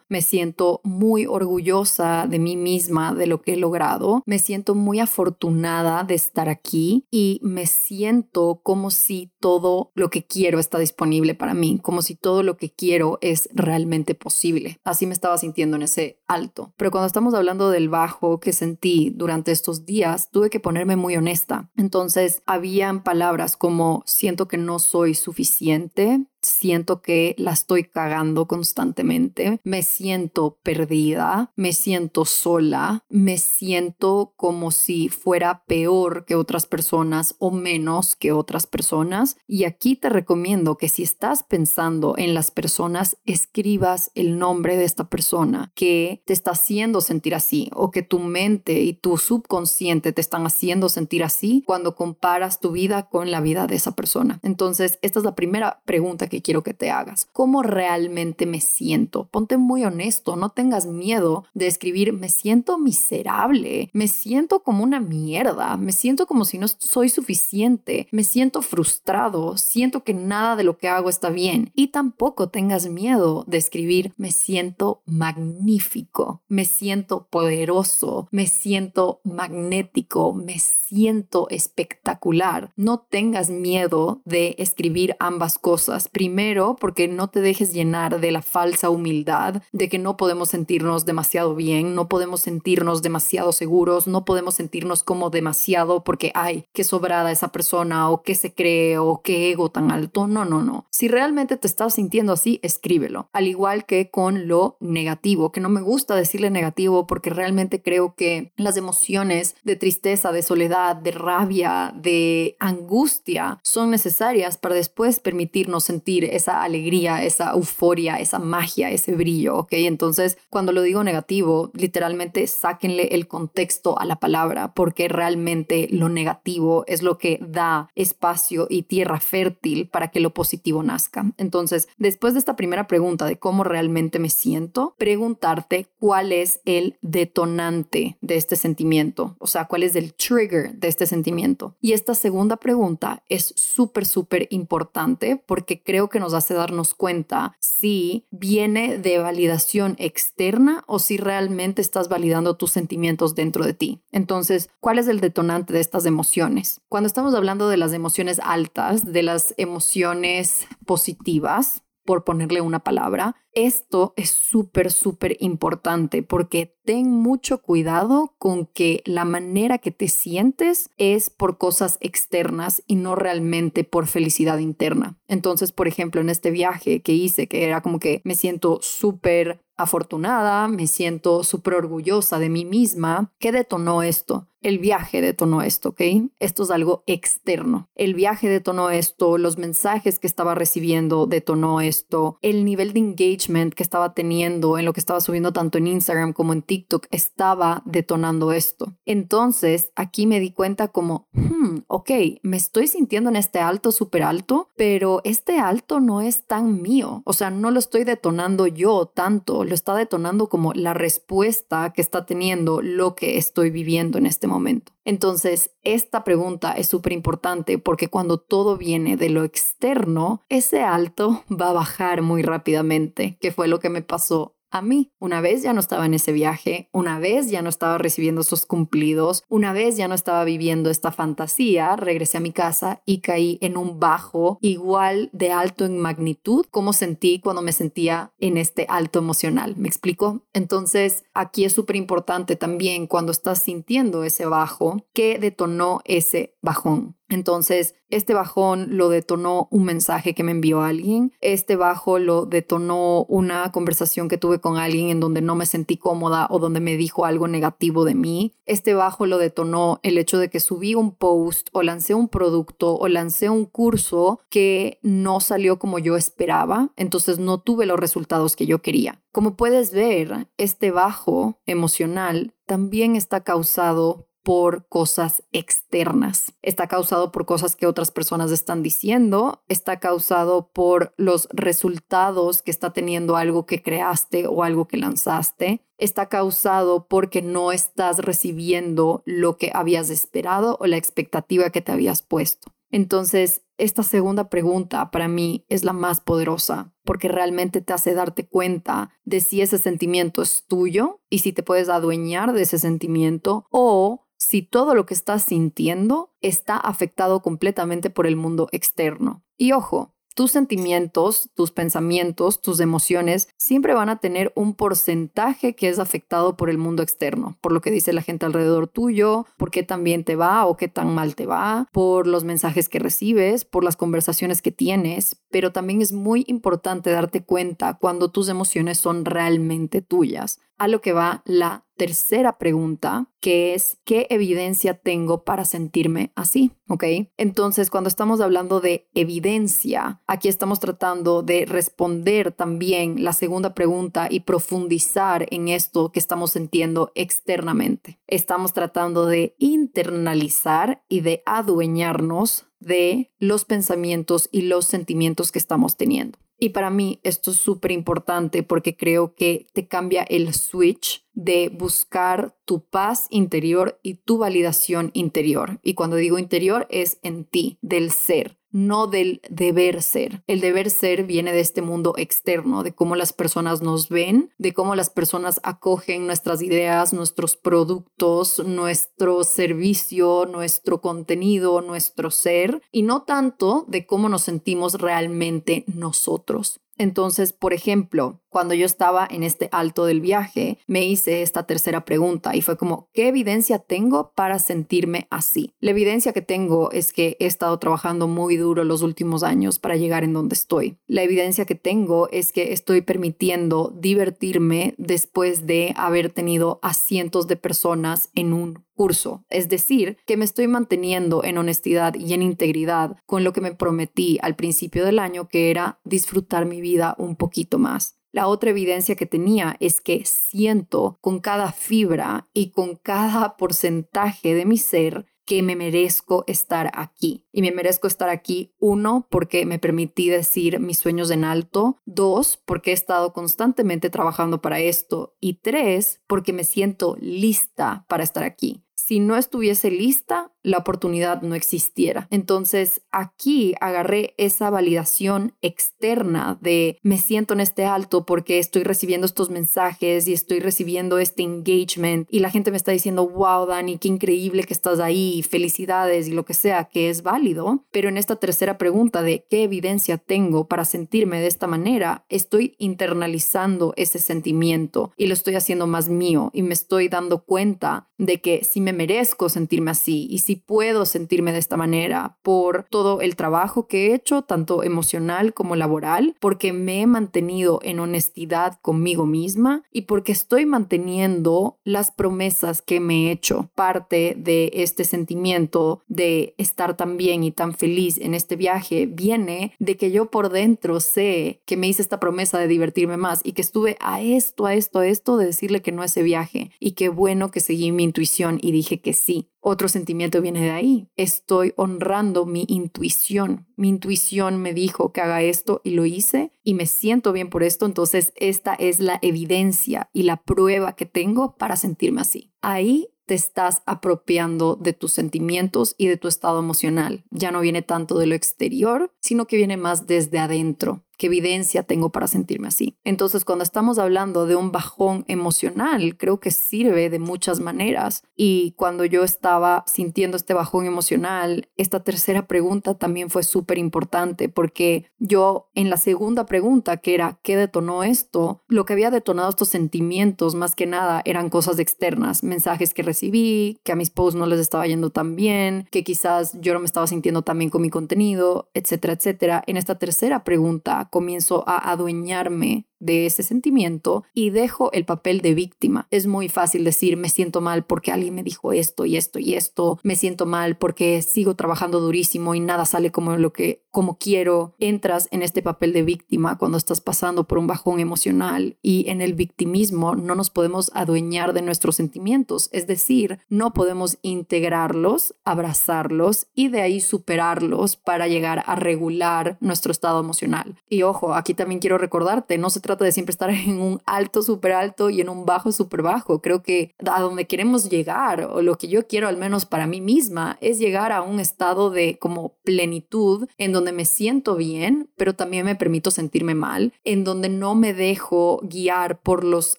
me siento muy orgullosa de mí misma, de lo que he logrado, me siento muy afortunada de estar aquí y me siento como si todo lo que quiero está disponible para mí, como si todo lo que quiero es realmente posible. Así me estaba sintiendo en ese alto. Pero cuando estamos hablando del bajo que sentí durante estos días, tuve que ponerme muy honesta. Entonces, habían palabras como siento que no soy suficiente, siento que la estoy cagando constantemente, me siento perdida, me siento sola, me siento como si fuera peor que otras personas o menos que otras personas. Y aquí te recomiendo que si estás pensando en las personas, escribas el nombre de esta persona que te está haciendo sentir así o que tu mente y tu subconsciente te están haciendo sentir así cuando comparas tu vida con la vida de esa persona. Entonces, esta es la primera pregunta que quiero que te hagas. ¿Cómo realmente me siento? Ponte muy honesto, no tengas miedo de escribir me siento miserable, me siento como una mierda, me siento como si no soy suficiente, me siento frustrado, siento que nada de lo que hago está bien. Y tampoco tengas miedo de escribir me siento magnífico, me siento poderoso, me siento magnético, me siento espectacular. No tengas miedo de escribir ambas cosas. Primero, porque no te dejes llenar de la falsa humildad, de que no podemos sentirnos demasiado bien, no podemos sentirnos demasiado seguros, no podemos sentirnos como demasiado porque, ay, qué sobrada esa persona o qué se cree o qué ego tan alto. No, no, no. Si realmente te estás sintiendo así, escríbelo. Al igual que con lo negativo, que no me gusta decirle negativo porque realmente creo que las emociones de tristeza, de soledad, de rabia, de angustia son necesarias para después permitirnos sentir esa alegría, esa euforia, esa magia, ese brillo, ¿ok? Entonces, cuando lo digo negativo, literalmente sáquenle el contexto a la palabra porque realmente lo negativo es lo que da espacio y tierra fértil para que lo positivo nazca. Entonces, después de esta primera pregunta de cómo realmente me siento, preguntarte cuál es el detonante de este sentimiento, o sea, cuál es el trigger de este sentimiento. Y esta segunda pregunta es súper, súper importante porque que nos hace darnos cuenta si viene de validación externa o si realmente estás validando tus sentimientos dentro de ti. Entonces, ¿cuál es el detonante de estas emociones? Cuando estamos hablando de las emociones altas, de las emociones positivas, por ponerle una palabra. Esto es súper, súper importante porque ten mucho cuidado con que la manera que te sientes es por cosas externas y no realmente por felicidad interna. Entonces, por ejemplo, en este viaje que hice, que era como que me siento súper afortunada, me siento súper orgullosa de mí misma. ¿Qué detonó esto? El viaje detonó esto, ¿ok? Esto es algo externo. El viaje detonó esto, los mensajes que estaba recibiendo detonó esto, el nivel de engagement que estaba teniendo en lo que estaba subiendo tanto en Instagram como en TikTok estaba detonando esto. Entonces, aquí me di cuenta como, hmm, ok, me estoy sintiendo en este alto súper alto, pero este alto no es tan mío. O sea, no lo estoy detonando yo tanto, lo está detonando como la respuesta que está teniendo lo que estoy viviendo en este momento momento. Entonces, esta pregunta es súper importante porque cuando todo viene de lo externo, ese alto va a bajar muy rápidamente, que fue lo que me pasó a mí. Una vez ya no estaba en ese viaje, una vez ya no estaba recibiendo esos cumplidos, una vez ya no estaba viviendo esta fantasía, regresé a mi casa y caí en un bajo igual de alto en magnitud como sentí cuando me sentía en este alto emocional. ¿Me explico? Entonces, aquí es súper importante también cuando estás sintiendo ese bajo, que detonó ese bajón. Entonces, este bajón lo detonó un mensaje que me envió alguien, este bajo lo detonó una conversación que tuve con alguien en donde no me sentí cómoda o donde me dijo algo negativo de mí, este bajo lo detonó el hecho de que subí un post o lancé un producto o lancé un curso que no salió como yo esperaba, entonces no tuve los resultados que yo quería. Como puedes ver, este bajo emocional también está causado por cosas externas. Está causado por cosas que otras personas están diciendo, está causado por los resultados que está teniendo algo que creaste o algo que lanzaste, está causado porque no estás recibiendo lo que habías esperado o la expectativa que te habías puesto. Entonces, esta segunda pregunta para mí es la más poderosa porque realmente te hace darte cuenta de si ese sentimiento es tuyo y si te puedes adueñar de ese sentimiento o si todo lo que estás sintiendo está afectado completamente por el mundo externo. Y ojo, tus sentimientos, tus pensamientos, tus emociones siempre van a tener un porcentaje que es afectado por el mundo externo, por lo que dice la gente alrededor tuyo, por qué tan bien te va o qué tan mal te va, por los mensajes que recibes, por las conversaciones que tienes, pero también es muy importante darte cuenta cuando tus emociones son realmente tuyas. A lo que va la tercera pregunta, que es, ¿qué evidencia tengo para sentirme así? ¿Ok? Entonces, cuando estamos hablando de evidencia, aquí estamos tratando de responder también la segunda pregunta y profundizar en esto que estamos sintiendo externamente. Estamos tratando de internalizar y de adueñarnos de los pensamientos y los sentimientos que estamos teniendo. Y para mí esto es súper importante porque creo que te cambia el switch de buscar tu paz interior y tu validación interior. Y cuando digo interior es en ti, del ser no del deber ser. El deber ser viene de este mundo externo, de cómo las personas nos ven, de cómo las personas acogen nuestras ideas, nuestros productos, nuestro servicio, nuestro contenido, nuestro ser, y no tanto de cómo nos sentimos realmente nosotros. Entonces, por ejemplo, cuando yo estaba en este alto del viaje, me hice esta tercera pregunta y fue como, ¿qué evidencia tengo para sentirme así? La evidencia que tengo es que he estado trabajando muy duro los últimos años para llegar en donde estoy. La evidencia que tengo es que estoy permitiendo divertirme después de haber tenido a cientos de personas en un curso, es decir, que me estoy manteniendo en honestidad y en integridad con lo que me prometí al principio del año, que era disfrutar mi vida un poquito más. La otra evidencia que tenía es que siento con cada fibra y con cada porcentaje de mi ser que me merezco estar aquí. Y me merezco estar aquí, uno, porque me permití decir mis sueños en alto, dos, porque he estado constantemente trabajando para esto, y tres, porque me siento lista para estar aquí si no estuviese lista, la oportunidad no existiera. Entonces aquí agarré esa validación externa de me siento en este alto porque estoy recibiendo estos mensajes y estoy recibiendo este engagement y la gente me está diciendo, wow, Dani, qué increíble que estás ahí, felicidades y lo que sea, que es válido. Pero en esta tercera pregunta de qué evidencia tengo para sentirme de esta manera, estoy internalizando ese sentimiento y lo estoy haciendo más mío y me estoy dando cuenta de que si me merezco sentirme así y si puedo sentirme de esta manera por todo el trabajo que he hecho, tanto emocional como laboral, porque me he mantenido en honestidad conmigo misma y porque estoy manteniendo las promesas que me he hecho. Parte de este sentimiento de estar tan bien y tan feliz en este viaje viene de que yo por dentro sé que me hice esta promesa de divertirme más y que estuve a esto, a esto, a esto de decirle que no a ese viaje y qué bueno que seguí mi intuición y dije que sí. Otro sentimiento viene de ahí. Estoy honrando mi intuición. Mi intuición me dijo que haga esto y lo hice y me siento bien por esto. Entonces esta es la evidencia y la prueba que tengo para sentirme así. Ahí te estás apropiando de tus sentimientos y de tu estado emocional. Ya no viene tanto de lo exterior, sino que viene más desde adentro qué evidencia tengo para sentirme así. Entonces, cuando estamos hablando de un bajón emocional, creo que sirve de muchas maneras. Y cuando yo estaba sintiendo este bajón emocional, esta tercera pregunta también fue súper importante porque yo en la segunda pregunta, que era ¿qué detonó esto? Lo que había detonado estos sentimientos, más que nada, eran cosas externas, mensajes que recibí, que a mis posts no les estaba yendo tan bien, que quizás yo no me estaba sintiendo tan bien con mi contenido, etcétera, etcétera. En esta tercera pregunta, comienzo a adueñarme de ese sentimiento y dejo el papel de víctima. Es muy fácil decir, me siento mal porque alguien me dijo esto y esto y esto, me siento mal porque sigo trabajando durísimo y nada sale como lo que como quiero. Entras en este papel de víctima cuando estás pasando por un bajón emocional y en el victimismo no nos podemos adueñar de nuestros sentimientos, es decir, no podemos integrarlos, abrazarlos y de ahí superarlos para llegar a regular nuestro estado emocional. Y ojo, aquí también quiero recordarte, no se trata de siempre estar en un alto súper alto y en un bajo súper bajo. Creo que a donde queremos llegar, o lo que yo quiero al menos para mí misma, es llegar a un estado de como plenitud en donde me siento bien, pero también me permito sentirme mal, en donde no me dejo guiar por los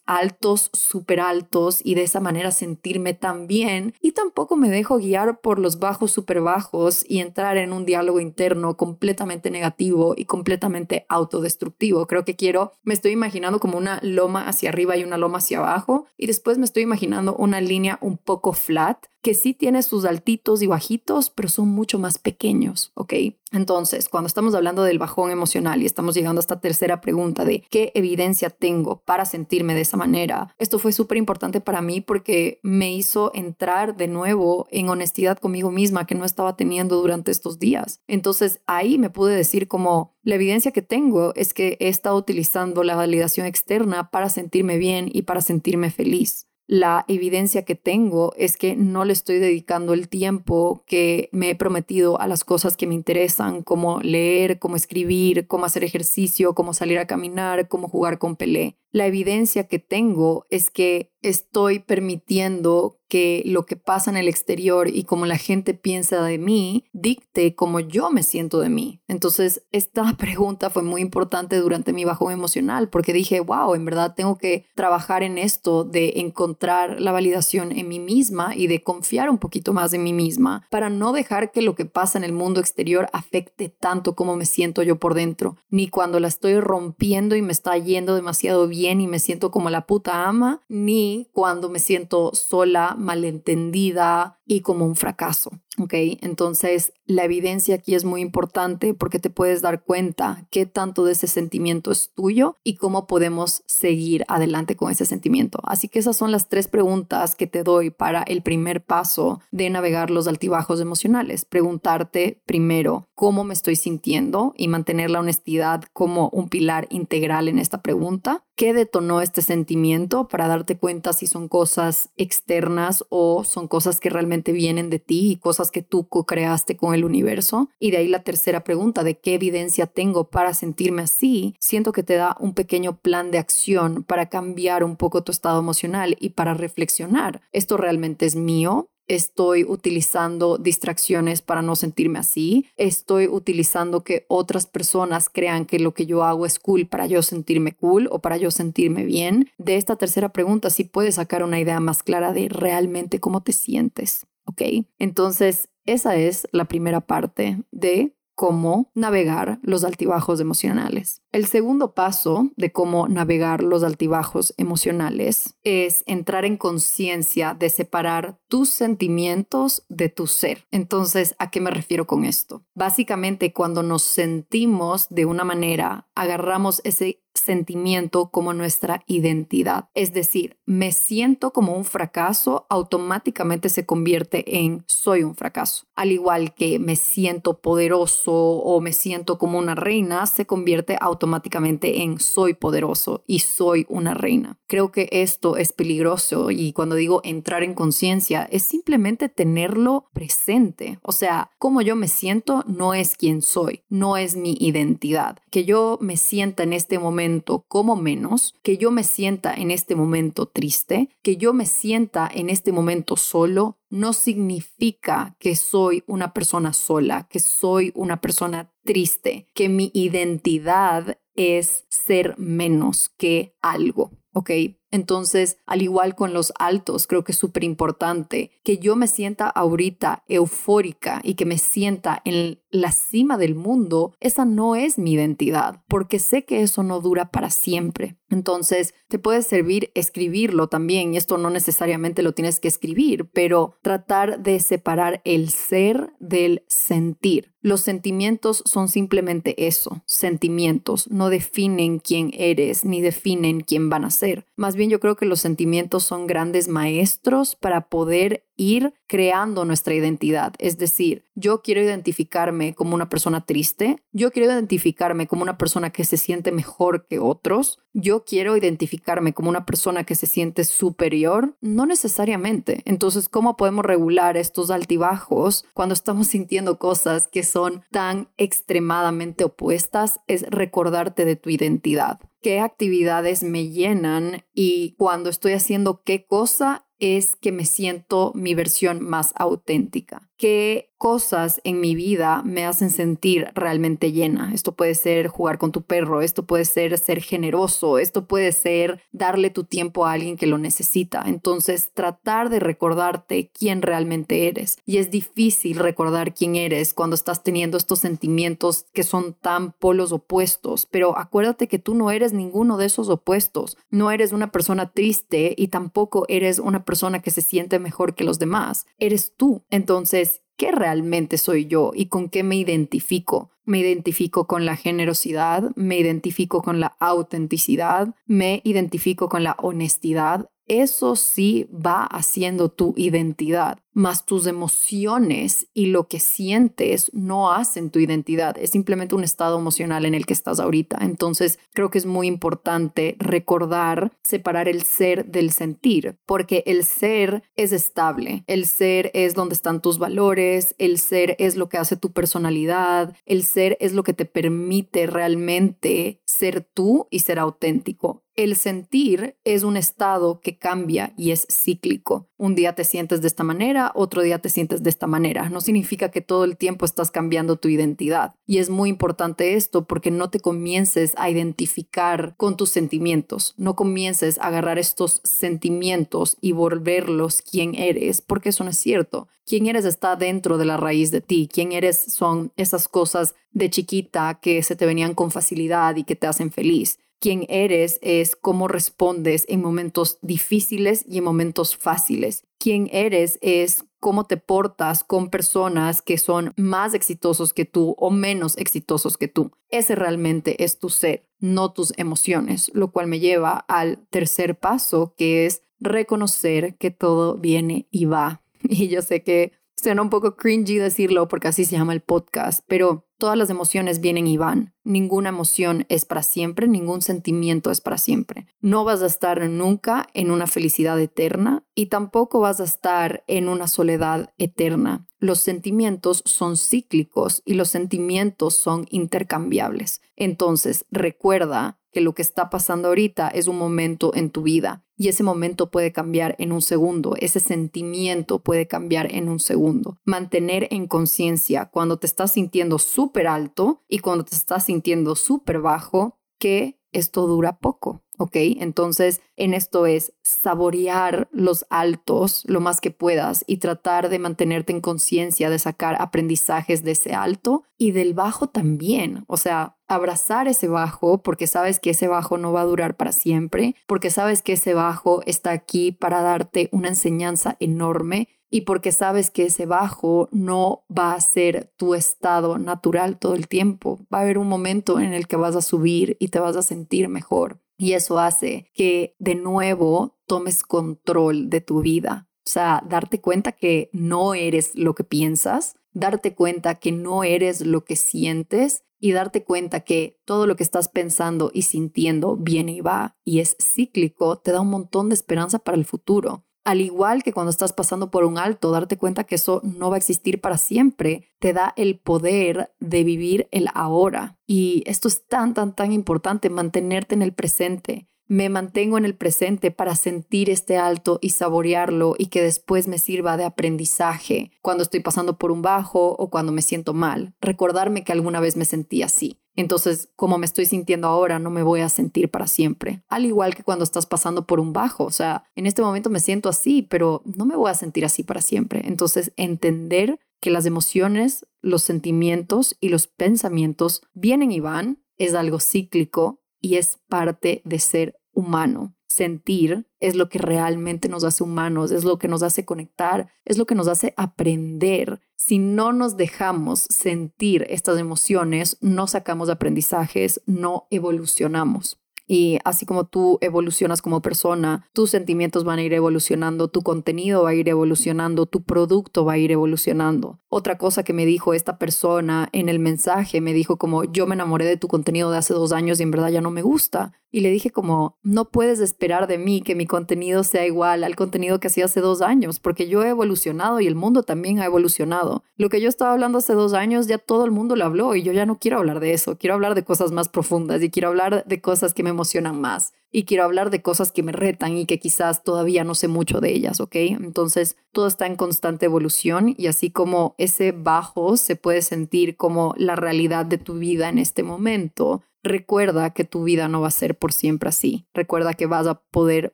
altos súper altos y de esa manera sentirme tan bien, y tampoco me dejo guiar por los bajos súper bajos y entrar en un diálogo interno completamente negativo y completamente autodestructivo. Creo que quiero, me estoy imaginando como una loma hacia arriba y una loma hacia abajo y después me estoy imaginando una línea un poco flat que sí tiene sus altitos y bajitos, pero son mucho más pequeños, ¿ok? Entonces, cuando estamos hablando del bajón emocional y estamos llegando a esta tercera pregunta de qué evidencia tengo para sentirme de esa manera, esto fue súper importante para mí porque me hizo entrar de nuevo en honestidad conmigo misma que no estaba teniendo durante estos días. Entonces, ahí me pude decir como la evidencia que tengo es que he estado utilizando la validación externa para sentirme bien y para sentirme feliz la evidencia que tengo es que no le estoy dedicando el tiempo que me he prometido a las cosas que me interesan, como leer, como escribir, como hacer ejercicio, como salir a caminar, como jugar con Pelé. La evidencia que tengo es que estoy permitiendo que lo que pasa en el exterior y como la gente piensa de mí dicte cómo yo me siento de mí. Entonces, esta pregunta fue muy importante durante mi bajón emocional porque dije, wow, en verdad tengo que trabajar en esto de encontrar la validación en mí misma y de confiar un poquito más en mí misma para no dejar que lo que pasa en el mundo exterior afecte tanto como me siento yo por dentro, ni cuando la estoy rompiendo y me está yendo demasiado bien y me siento como la puta ama, ni cuando me siento sola, malentendida y como un fracaso. ¿ok? Entonces, la evidencia aquí es muy importante porque te puedes dar cuenta qué tanto de ese sentimiento es tuyo y cómo podemos seguir adelante con ese sentimiento. Así que esas son las tres preguntas que te doy para el primer paso de navegar los altibajos emocionales. Preguntarte primero cómo me estoy sintiendo y mantener la honestidad como un pilar integral en esta pregunta. ¿Qué detonó este sentimiento para darte cuenta si son cosas externas o son cosas que realmente vienen de ti y cosas que tú co-creaste con el universo? Y de ahí la tercera pregunta de qué evidencia tengo para sentirme así. Siento que te da un pequeño plan de acción para cambiar un poco tu estado emocional y para reflexionar. ¿Esto realmente es mío? Estoy utilizando distracciones para no sentirme así, estoy utilizando que otras personas crean que lo que yo hago es cool para yo sentirme cool o para yo sentirme bien. De esta tercera pregunta sí puedes sacar una idea más clara de realmente cómo te sientes, ¿ok? Entonces, esa es la primera parte de cómo navegar los altibajos emocionales. El segundo paso de cómo navegar los altibajos emocionales es entrar en conciencia de separar tus sentimientos de tu ser. Entonces, ¿a qué me refiero con esto? Básicamente, cuando nos sentimos de una manera, agarramos ese sentimiento como nuestra identidad. Es decir, me siento como un fracaso, automáticamente se convierte en soy un fracaso. Al igual que me siento poderoso o me siento como una reina, se convierte automáticamente en soy poderoso y soy una reina. Creo que esto es peligroso y cuando digo entrar en conciencia es simplemente tenerlo presente. O sea, como yo me siento no es quien soy, no es mi identidad. Que yo me sienta en este momento como menos, que yo me sienta en este momento triste, que yo me sienta en este momento solo, no significa que soy una persona sola, que soy una persona triste, que mi identidad es ser menos que algo. ¿ok? Entonces, al igual con los altos, creo que es súper importante que yo me sienta ahorita eufórica y que me sienta en la cima del mundo, esa no es mi identidad, porque sé que eso no dura para siempre. Entonces, te puede servir escribirlo también, y esto no necesariamente lo tienes que escribir, pero tratar de separar el ser del sentir. Los sentimientos son simplemente eso, sentimientos, no definen quién eres ni definen quién van a ser. Más bien yo creo que los sentimientos son grandes maestros para poder ir creando nuestra identidad. Es decir, yo quiero identificarme como una persona triste, yo quiero identificarme como una persona que se siente mejor que otros, yo quiero identificarme como una persona que se siente superior, no necesariamente. Entonces, ¿cómo podemos regular estos altibajos cuando estamos sintiendo cosas que son tan extremadamente opuestas? Es recordarte de tu identidad qué actividades me llenan y cuando estoy haciendo qué cosa es que me siento mi versión más auténtica. ¿Qué cosas en mi vida me hacen sentir realmente llena? Esto puede ser jugar con tu perro, esto puede ser ser generoso, esto puede ser darle tu tiempo a alguien que lo necesita. Entonces, tratar de recordarte quién realmente eres. Y es difícil recordar quién eres cuando estás teniendo estos sentimientos que son tan polos opuestos, pero acuérdate que tú no eres ninguno de esos opuestos. No eres una persona triste y tampoco eres una persona que se siente mejor que los demás. Eres tú. Entonces, ¿qué realmente soy yo y con qué me identifico? Me identifico con la generosidad, me identifico con la autenticidad, me identifico con la honestidad. Eso sí va haciendo tu identidad más tus emociones y lo que sientes no hacen tu identidad, es simplemente un estado emocional en el que estás ahorita. Entonces, creo que es muy importante recordar, separar el ser del sentir, porque el ser es estable, el ser es donde están tus valores, el ser es lo que hace tu personalidad, el ser es lo que te permite realmente ser tú y ser auténtico. El sentir es un estado que cambia y es cíclico. Un día te sientes de esta manera, otro día te sientes de esta manera. No significa que todo el tiempo estás cambiando tu identidad. Y es muy importante esto porque no te comiences a identificar con tus sentimientos. No comiences a agarrar estos sentimientos y volverlos quien eres, porque eso no es cierto. Quién eres está dentro de la raíz de ti. Quién eres son esas cosas de chiquita que se te venían con facilidad y que te hacen feliz quién eres es cómo respondes en momentos difíciles y en momentos fáciles quién eres es cómo te portas con personas que son más exitosos que tú o menos exitosos que tú. Ese realmente es tu ser, no tus emociones, lo cual me lleva al tercer paso, que es reconocer que todo viene y va. Y yo sé que suena un poco cringy decirlo porque así se llama el podcast, pero todas las emociones vienen y van. Ninguna emoción es para siempre, ningún sentimiento es para siempre. No vas a estar nunca en una felicidad eterna y tampoco vas a estar en una soledad eterna. Los sentimientos son cíclicos y los sentimientos son intercambiables. Entonces, recuerda que lo que está pasando ahorita es un momento en tu vida y ese momento puede cambiar en un segundo, ese sentimiento puede cambiar en un segundo. Mantener en conciencia cuando te estás sintiendo súper alto y cuando te estás sintiendo súper bajo que esto dura poco ¿ok? Entonces, en esto es saborear los altos lo más que puedas y tratar de mantenerte en conciencia de sacar aprendizajes de ese alto y del bajo también, o sea, abrazar ese bajo porque sabes que ese bajo no va a durar para siempre, porque sabes que ese bajo está aquí para darte una enseñanza enorme y porque sabes que ese bajo no va a ser tu estado natural todo el tiempo. Va a haber un momento en el que vas a subir y te vas a sentir mejor. Y eso hace que de nuevo tomes control de tu vida. O sea, darte cuenta que no eres lo que piensas, darte cuenta que no eres lo que sientes y darte cuenta que todo lo que estás pensando y sintiendo viene y va y es cíclico, te da un montón de esperanza para el futuro. Al igual que cuando estás pasando por un alto, darte cuenta que eso no va a existir para siempre, te da el poder de vivir el ahora. Y esto es tan, tan, tan importante, mantenerte en el presente. Me mantengo en el presente para sentir este alto y saborearlo y que después me sirva de aprendizaje cuando estoy pasando por un bajo o cuando me siento mal. Recordarme que alguna vez me sentí así. Entonces, como me estoy sintiendo ahora, no me voy a sentir para siempre. Al igual que cuando estás pasando por un bajo, o sea, en este momento me siento así, pero no me voy a sentir así para siempre. Entonces, entender que las emociones, los sentimientos y los pensamientos vienen y van es algo cíclico y es parte de ser humano sentir es lo que realmente nos hace humanos, es lo que nos hace conectar, es lo que nos hace aprender. Si no nos dejamos sentir estas emociones, no sacamos aprendizajes, no evolucionamos. Y así como tú evolucionas como persona, tus sentimientos van a ir evolucionando, tu contenido va a ir evolucionando, tu producto va a ir evolucionando. Otra cosa que me dijo esta persona en el mensaje, me dijo como yo me enamoré de tu contenido de hace dos años y en verdad ya no me gusta. Y le dije como, no puedes esperar de mí que mi contenido sea igual al contenido que hacía hace dos años, porque yo he evolucionado y el mundo también ha evolucionado. Lo que yo estaba hablando hace dos años ya todo el mundo lo habló y yo ya no quiero hablar de eso, quiero hablar de cosas más profundas y quiero hablar de cosas que me emocionan más y quiero hablar de cosas que me retan y que quizás todavía no sé mucho de ellas, ¿ok? Entonces todo está en constante evolución y así como ese bajo se puede sentir como la realidad de tu vida en este momento, recuerda que tu vida no va a ser por siempre así. Recuerda que vas a poder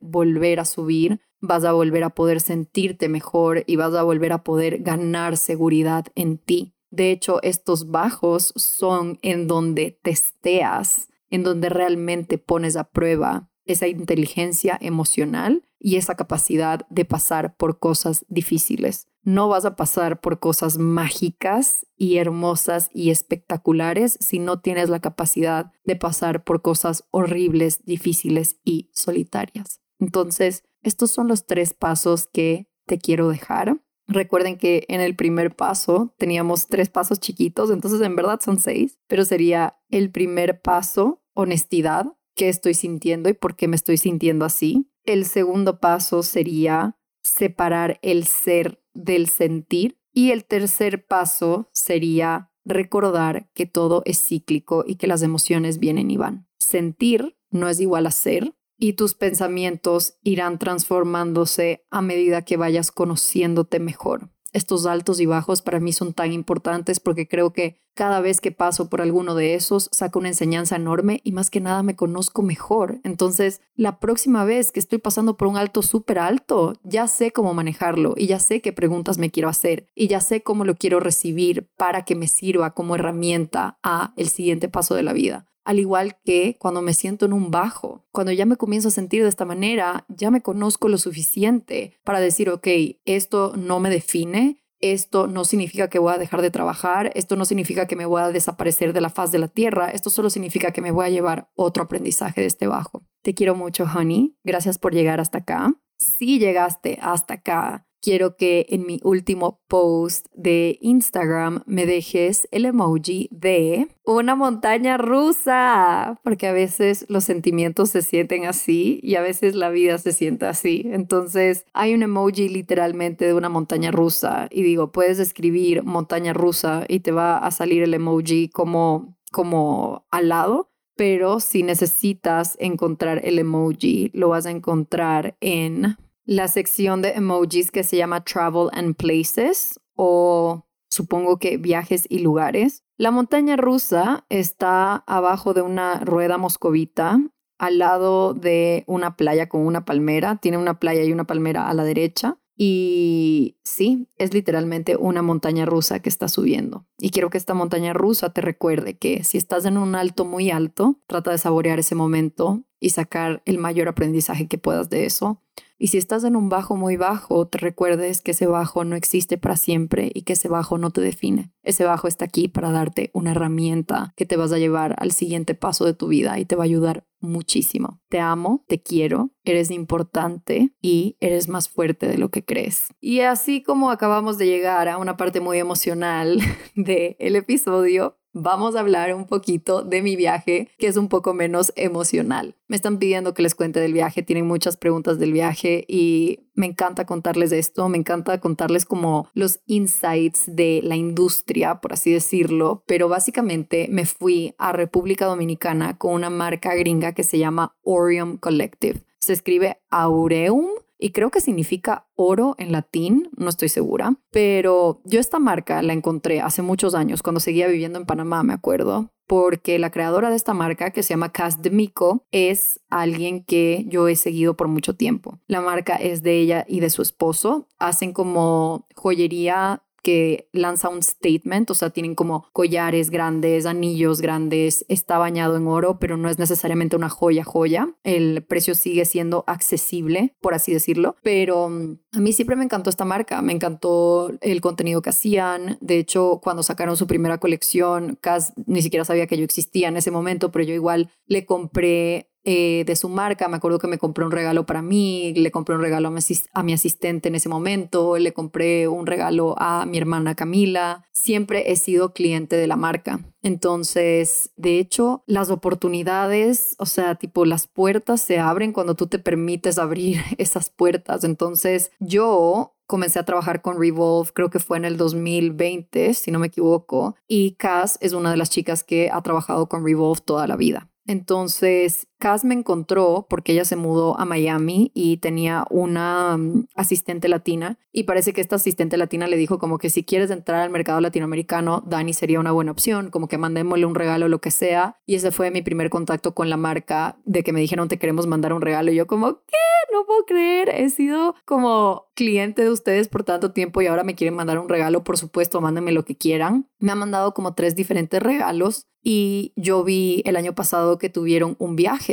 volver a subir, vas a volver a poder sentirte mejor y vas a volver a poder ganar seguridad en ti. De hecho, estos bajos son en donde testeas, en donde realmente pones a prueba esa inteligencia emocional y esa capacidad de pasar por cosas difíciles. No vas a pasar por cosas mágicas y hermosas y espectaculares si no tienes la capacidad de pasar por cosas horribles, difíciles y solitarias. Entonces, estos son los tres pasos que te quiero dejar. Recuerden que en el primer paso teníamos tres pasos chiquitos, entonces en verdad son seis, pero sería el primer paso, honestidad, qué estoy sintiendo y por qué me estoy sintiendo así. El segundo paso sería separar el ser del sentir. Y el tercer paso sería recordar que todo es cíclico y que las emociones vienen y van. Sentir no es igual a ser y tus pensamientos irán transformándose a medida que vayas conociéndote mejor estos altos y bajos para mí son tan importantes porque creo que cada vez que paso por alguno de esos saco una enseñanza enorme y más que nada me conozco mejor. Entonces, la próxima vez que estoy pasando por un alto súper alto, ya sé cómo manejarlo y ya sé qué preguntas me quiero hacer y ya sé cómo lo quiero recibir para que me sirva como herramienta a el siguiente paso de la vida al igual que cuando me siento en un bajo. Cuando ya me comienzo a sentir de esta manera, ya me conozco lo suficiente para decir, ok, esto no me define, esto no significa que voy a dejar de trabajar, esto no significa que me voy a desaparecer de la faz de la tierra, esto solo significa que me voy a llevar otro aprendizaje de este bajo. Te quiero mucho, honey. Gracias por llegar hasta acá. Si llegaste hasta acá, quiero que en mi último post de Instagram me dejes el emoji de una montaña rusa, porque a veces los sentimientos se sienten así y a veces la vida se siente así. Entonces hay un emoji literalmente de una montaña rusa y digo, puedes escribir montaña rusa y te va a salir el emoji como, como al lado pero si necesitas encontrar el emoji, lo vas a encontrar en la sección de emojis que se llama Travel and Places o supongo que viajes y lugares. La montaña rusa está abajo de una rueda moscovita al lado de una playa con una palmera. Tiene una playa y una palmera a la derecha. Y sí, es literalmente una montaña rusa que está subiendo. Y quiero que esta montaña rusa te recuerde que si estás en un alto muy alto, trata de saborear ese momento y sacar el mayor aprendizaje que puedas de eso. Y si estás en un bajo muy bajo, te recuerdes que ese bajo no existe para siempre y que ese bajo no te define. Ese bajo está aquí para darte una herramienta que te vas a llevar al siguiente paso de tu vida y te va a ayudar muchísimo. Te amo, te quiero, eres importante y eres más fuerte de lo que crees. Y así como acabamos de llegar a una parte muy emocional del el episodio, vamos a hablar un poquito de mi viaje, que es un poco menos emocional. Me están pidiendo que les cuente del viaje, tienen muchas preguntas del viaje y me encanta contarles esto, me encanta contarles como los insights de la industria, por así decirlo, pero básicamente me fui a República Dominicana con una marca gringa que se llama Orium Collective. Se escribe Aureum y creo que significa oro en latín, no estoy segura, pero yo esta marca la encontré hace muchos años cuando seguía viviendo en Panamá, me acuerdo, porque la creadora de esta marca, que se llama Cas Mico, es alguien que yo he seguido por mucho tiempo. La marca es de ella y de su esposo. Hacen como joyería que lanza un statement, o sea, tienen como collares grandes, anillos grandes, está bañado en oro, pero no es necesariamente una joya joya. El precio sigue siendo accesible, por así decirlo, pero mm, a mí siempre me encantó esta marca, me encantó el contenido que hacían. De hecho, cuando sacaron su primera colección, Cas ni siquiera sabía que yo existía en ese momento, pero yo igual le compré eh, de su marca. Me acuerdo que me compré un regalo para mí, le compré un regalo a mi, a mi, asistente en ese momento, le compré un regalo a mi hermana Camila. Siempre he sido cliente de la marca. Entonces, de hecho, las oportunidades, o sea, tipo las puertas se abren cuando tú te permites abrir esas puertas. Entonces, yo comencé a trabajar con Revolve, creo que fue en el 2020, si no me equivoco, y Cass es una de las chicas que ha trabajado con Revolve toda la vida. Entonces, Cass me encontró porque ella se mudó a Miami y tenía una mm, asistente latina y parece que esta asistente latina le dijo como que si quieres entrar al mercado latinoamericano, Dani sería una buena opción, como que mandémosle un regalo lo que sea. Y ese fue mi primer contacto con la marca de que me dijeron te queremos mandar un regalo y yo como, ¿qué? No puedo creer, he sido como cliente de ustedes por tanto tiempo y ahora me quieren mandar un regalo, por supuesto, mándenme lo que quieran. Me han mandado como tres diferentes regalos y yo vi el año pasado que tuvieron un viaje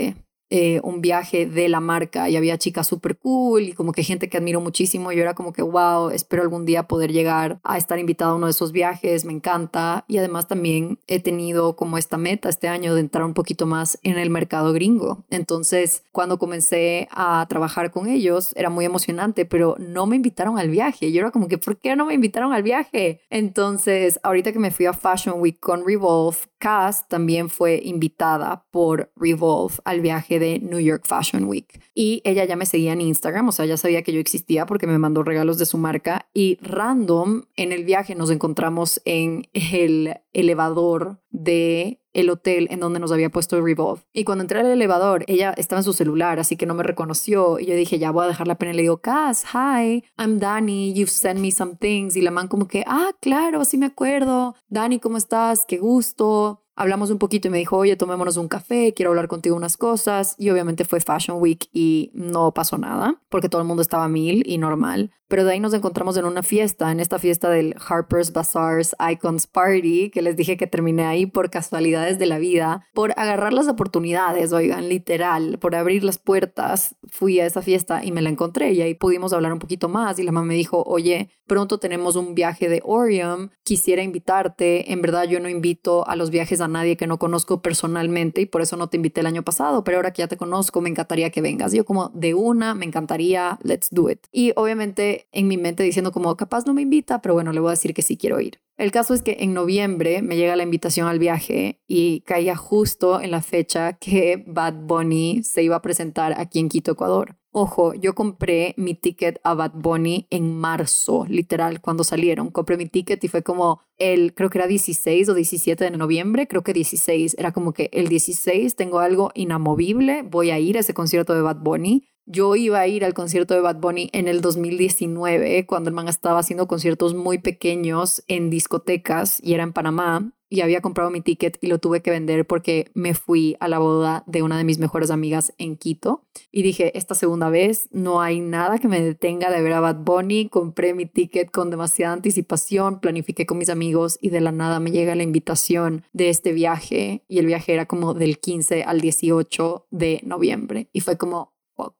eh, un viaje de la marca y había chicas súper cool y como que gente que admiro muchísimo. Yo era como que, wow, espero algún día poder llegar a estar invitada a uno de esos viajes, me encanta. Y además también he tenido como esta meta este año de entrar un poquito más en el mercado gringo. Entonces, cuando comencé a trabajar con ellos, era muy emocionante, pero no me invitaron al viaje. Yo era como que, ¿por qué no me invitaron al viaje? Entonces, ahorita que me fui a Fashion Week con Revolve, Cass también fue invitada por Revolve al viaje de New York Fashion Week. Y ella ya me seguía en Instagram, o sea, ya sabía que yo existía porque me mandó regalos de su marca. Y random, en el viaje nos encontramos en el elevador de el hotel en donde nos había puesto Revolve. Y cuando entré al elevador, ella estaba en su celular, así que no me reconoció. Y yo dije, ya voy a dejar la pena. Y le digo, Cass, hi, I'm Dani, you've sent me some things. Y la man como que, ah, claro, sí me acuerdo. Dani, ¿cómo estás? Qué gusto hablamos un poquito y me dijo, oye, tomémonos un café, quiero hablar contigo unas cosas. Y obviamente fue Fashion Week y no pasó nada, porque todo el mundo estaba mil y normal. Pero de ahí nos encontramos en una fiesta, en esta fiesta del Harper's Bazaar's Icons Party, que les dije que terminé ahí por casualidades de la vida, por agarrar las oportunidades, oigan, literal, por abrir las puertas. Fui a esa fiesta y me la encontré y ahí pudimos hablar un poquito más y la mamá me dijo, oye, pronto tenemos un viaje de Orium, quisiera invitarte, en verdad yo no invito a los viajes a nadie que no conozco personalmente y por eso no te invité el año pasado, pero ahora que ya te conozco, me encantaría que vengas. Yo como de una, me encantaría, let's do it. Y obviamente en mi mente diciendo como capaz no me invita, pero bueno, le voy a decir que sí quiero ir. El caso es que en noviembre me llega la invitación al viaje y caía justo en la fecha que Bad Bunny se iba a presentar aquí en Quito, Ecuador. Ojo, yo compré mi ticket a Bad Bunny en marzo, literal, cuando salieron. Compré mi ticket y fue como el, creo que era 16 o 17 de noviembre, creo que 16. Era como que el 16 tengo algo inamovible, voy a ir a ese concierto de Bad Bunny. Yo iba a ir al concierto de Bad Bunny en el 2019, cuando el man estaba haciendo conciertos muy pequeños en discotecas y era en Panamá y había comprado mi ticket y lo tuve que vender porque me fui a la boda de una de mis mejores amigas en Quito. Y dije, esta segunda vez no hay nada que me detenga de ver a Bad Bunny, compré mi ticket con demasiada anticipación, planifiqué con mis amigos y de la nada me llega la invitación de este viaje y el viaje era como del 15 al 18 de noviembre y fue como,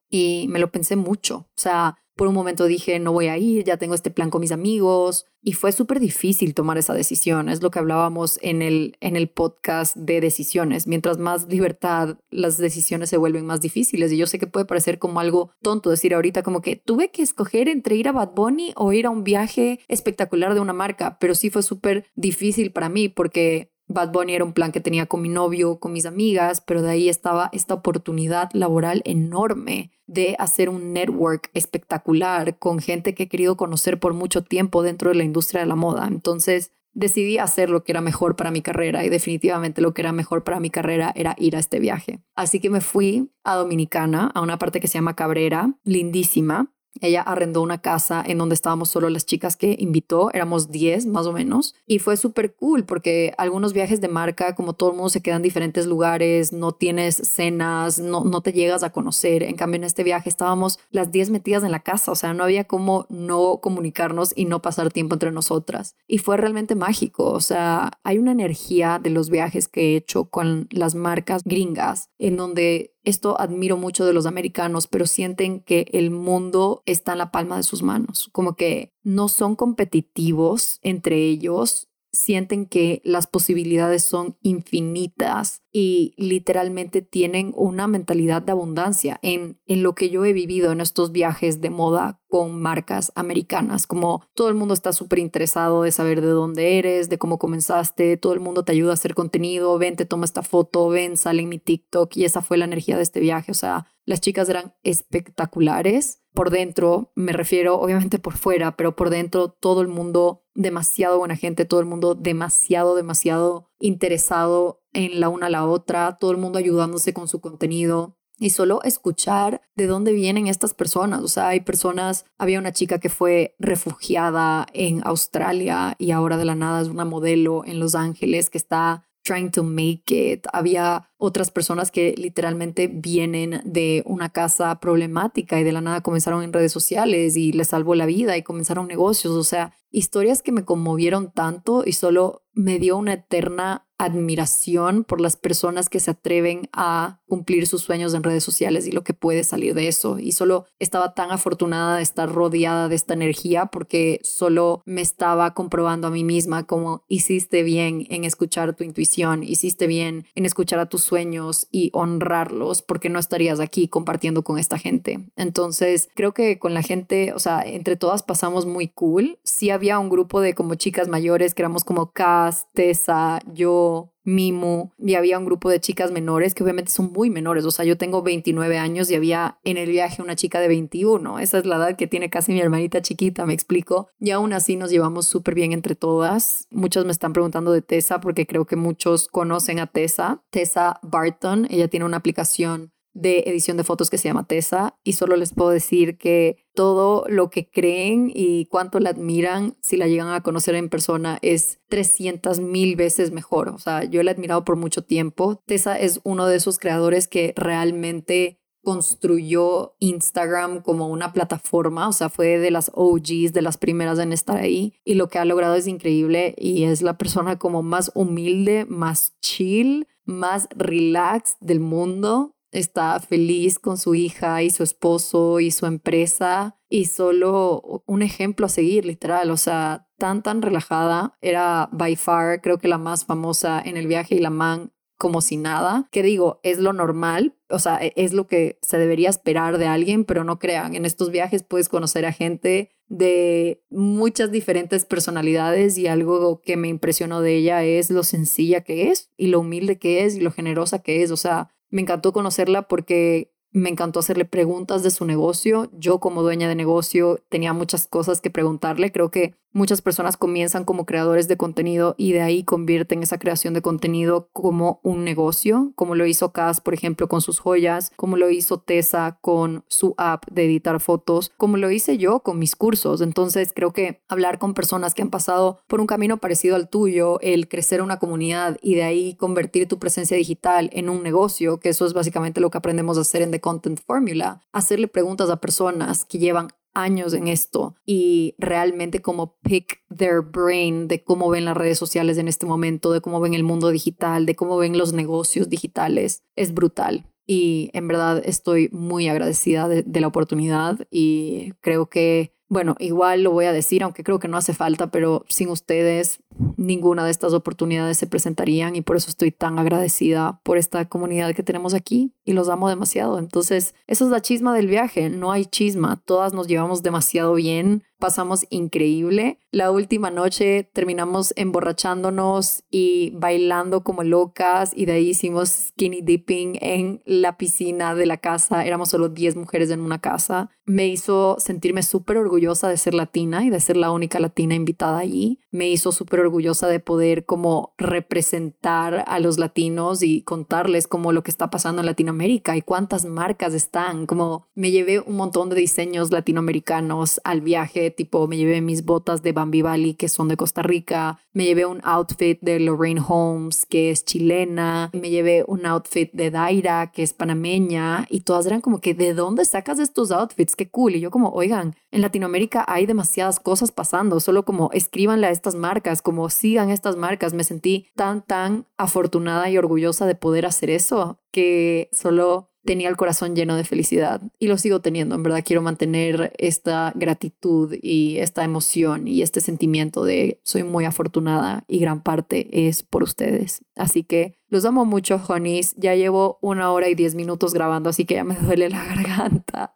y me lo pensé mucho, o sea, por un momento dije, no voy a ir, ya tengo este plan con mis amigos. Y fue súper difícil tomar esa decisión. Es lo que hablábamos en el, en el podcast de decisiones. Mientras más libertad, las decisiones se vuelven más difíciles. Y yo sé que puede parecer como algo tonto decir ahorita como que tuve que escoger entre ir a Bad Bunny o ir a un viaje espectacular de una marca. Pero sí fue súper difícil para mí porque Bad Bunny era un plan que tenía con mi novio, con mis amigas, pero de ahí estaba esta oportunidad laboral enorme de hacer un network espectacular con gente que he querido conocer por mucho tiempo dentro de la industria de la moda. Entonces decidí hacer lo que era mejor para mi carrera y definitivamente lo que era mejor para mi carrera era ir a este viaje. Así que me fui a Dominicana, a una parte que se llama Cabrera, lindísima, ella arrendó una casa en donde estábamos solo las chicas que invitó, éramos 10 más o menos, y fue súper cool porque algunos viajes de marca, como todo el mundo se queda en diferentes lugares, no tienes cenas, no, no te llegas a conocer. En cambio, en este viaje estábamos las 10 metidas en la casa, o sea, no había como no comunicarnos y no pasar tiempo entre nosotras. Y fue realmente mágico, o sea, hay una energía de los viajes que he hecho con las marcas gringas en donde esto admiro mucho de los americanos, pero sienten que el mundo está en la palma de sus manos, como que no son competitivos entre ellos, sienten que las posibilidades son infinitas y literalmente tienen una mentalidad de abundancia en, en lo que yo he vivido en estos viajes de moda con marcas americanas, como todo el mundo está súper interesado de saber de dónde eres, de cómo comenzaste, todo el mundo te ayuda a hacer contenido, ven, te toma esta foto, ven, sale en mi TikTok y esa fue la energía de este viaje, o sea, las chicas eran espectaculares. Por dentro, me refiero obviamente por fuera, pero por dentro todo el mundo demasiado buena gente, todo el mundo demasiado, demasiado interesado en la una la otra, todo el mundo ayudándose con su contenido y solo escuchar de dónde vienen estas personas. O sea, hay personas, había una chica que fue refugiada en Australia y ahora de la nada es una modelo en Los Ángeles que está trying to make it. Había otras personas que literalmente vienen de una casa problemática y de la nada comenzaron en redes sociales y les salvó la vida y comenzaron negocios. O sea, historias que me conmovieron tanto y solo me dio una eterna admiración por las personas que se atreven a cumplir sus sueños en redes sociales y lo que puede salir de eso. Y solo estaba tan afortunada de estar rodeada de esta energía porque solo me estaba comprobando a mí misma como hiciste bien en escuchar tu intuición, hiciste bien en escuchar a tus sueños y honrarlos porque no estarías aquí compartiendo con esta gente. Entonces, creo que con la gente, o sea, entre todas pasamos muy cool. Sí había un grupo de como chicas mayores que éramos como Cass, Tessa, yo, Mimo, y había un grupo de chicas menores que obviamente son muy menores, o sea, yo tengo 29 años y había en el viaje una chica de 21, esa es la edad que tiene casi mi hermanita chiquita, me explico, y aún así nos llevamos súper bien entre todas. Muchos me están preguntando de Tessa porque creo que muchos conocen a Tessa, Tessa Barton, ella tiene una aplicación de edición de fotos que se llama Tessa y solo les puedo decir que todo lo que creen y cuánto la admiran si la llegan a conocer en persona es 300 mil veces mejor. O sea, yo la he admirado por mucho tiempo. Tessa es uno de esos creadores que realmente construyó Instagram como una plataforma, o sea, fue de las OGs, de las primeras en estar ahí, y lo que ha logrado es increíble y es la persona como más humilde, más chill, más relax del mundo está feliz con su hija y su esposo y su empresa y solo un ejemplo a seguir, literal, o sea, tan, tan relajada, era by far, creo que la más famosa en el viaje y la man como si nada, que digo, es lo normal, o sea, e, es lo que se debería esperar de alguien, pero no crean, en estos viajes puedes conocer a gente de muchas diferentes personalidades y algo que me impresionó de ella es lo sencilla que es y lo humilde que es y lo generosa que es, o sea, me encantó conocerla porque me encantó hacerle preguntas de su negocio. Yo como dueña de negocio tenía muchas cosas que preguntarle. Creo que muchas personas comienzan como creadores de contenido y de ahí convierten esa creación de contenido como un negocio, como lo hizo Cas, por ejemplo, con sus joyas, como lo hizo Tessa con su app de editar fotos, como lo hice yo con mis cursos. Entonces creo que hablar con personas que han pasado por un camino parecido al tuyo, el crecer una comunidad y de ahí convertir tu presencia digital en un negocio, que eso es básicamente lo que aprendemos a hacer en Content Formula, hacerle preguntas a personas que llevan años en esto y realmente como pick their brain de cómo ven las redes sociales en este momento, de cómo ven el mundo digital, de cómo ven los negocios digitales, es brutal. Y en verdad estoy muy agradecida de, de la oportunidad y creo que bueno, igual lo voy a decir, aunque creo que no hace falta, pero sin ustedes ninguna de estas oportunidades se presentarían y por eso estoy tan agradecida por esta comunidad que tenemos aquí y los amo demasiado. Entonces, esa es la chisma del viaje, no hay chisma, todas nos llevamos demasiado bien, pasamos increíble. La última noche terminamos emborrachándonos y bailando como locas y de ahí hicimos skinny dipping en la piscina de la casa. Éramos solo 10 mujeres en una casa. Me hizo sentirme súper orgullosa de ser latina y de ser la única latina invitada allí. Me hizo súper orgullosa de poder como representar a los latinos y contarles como lo que está pasando en Latinoamérica y cuántas marcas están. Como me llevé un montón de diseños latinoamericanos al viaje, tipo me llevé mis botas de Bambi Valley que son de Costa Rica, me llevé un outfit de Lorraine Holmes que es chilena, me llevé un outfit de Daira que es panameña y todas eran como que ¿de dónde sacas estos outfits? Qué cool. Y yo como, oigan, en Latinoamérica hay demasiadas cosas pasando, solo como escríbanle a estas marcas, como sigan estas marcas. Me sentí tan, tan afortunada y orgullosa de poder hacer eso que solo tenía el corazón lleno de felicidad y lo sigo teniendo. En verdad quiero mantener esta gratitud y esta emoción y este sentimiento de soy muy afortunada y gran parte es por ustedes. Así que los amo mucho, honeys. Ya llevo una hora y diez minutos grabando, así que ya me duele la garganta.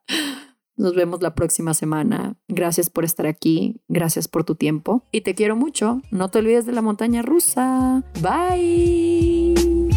Nos vemos la próxima semana. Gracias por estar aquí, gracias por tu tiempo y te quiero mucho. No te olvides de la montaña rusa. Bye.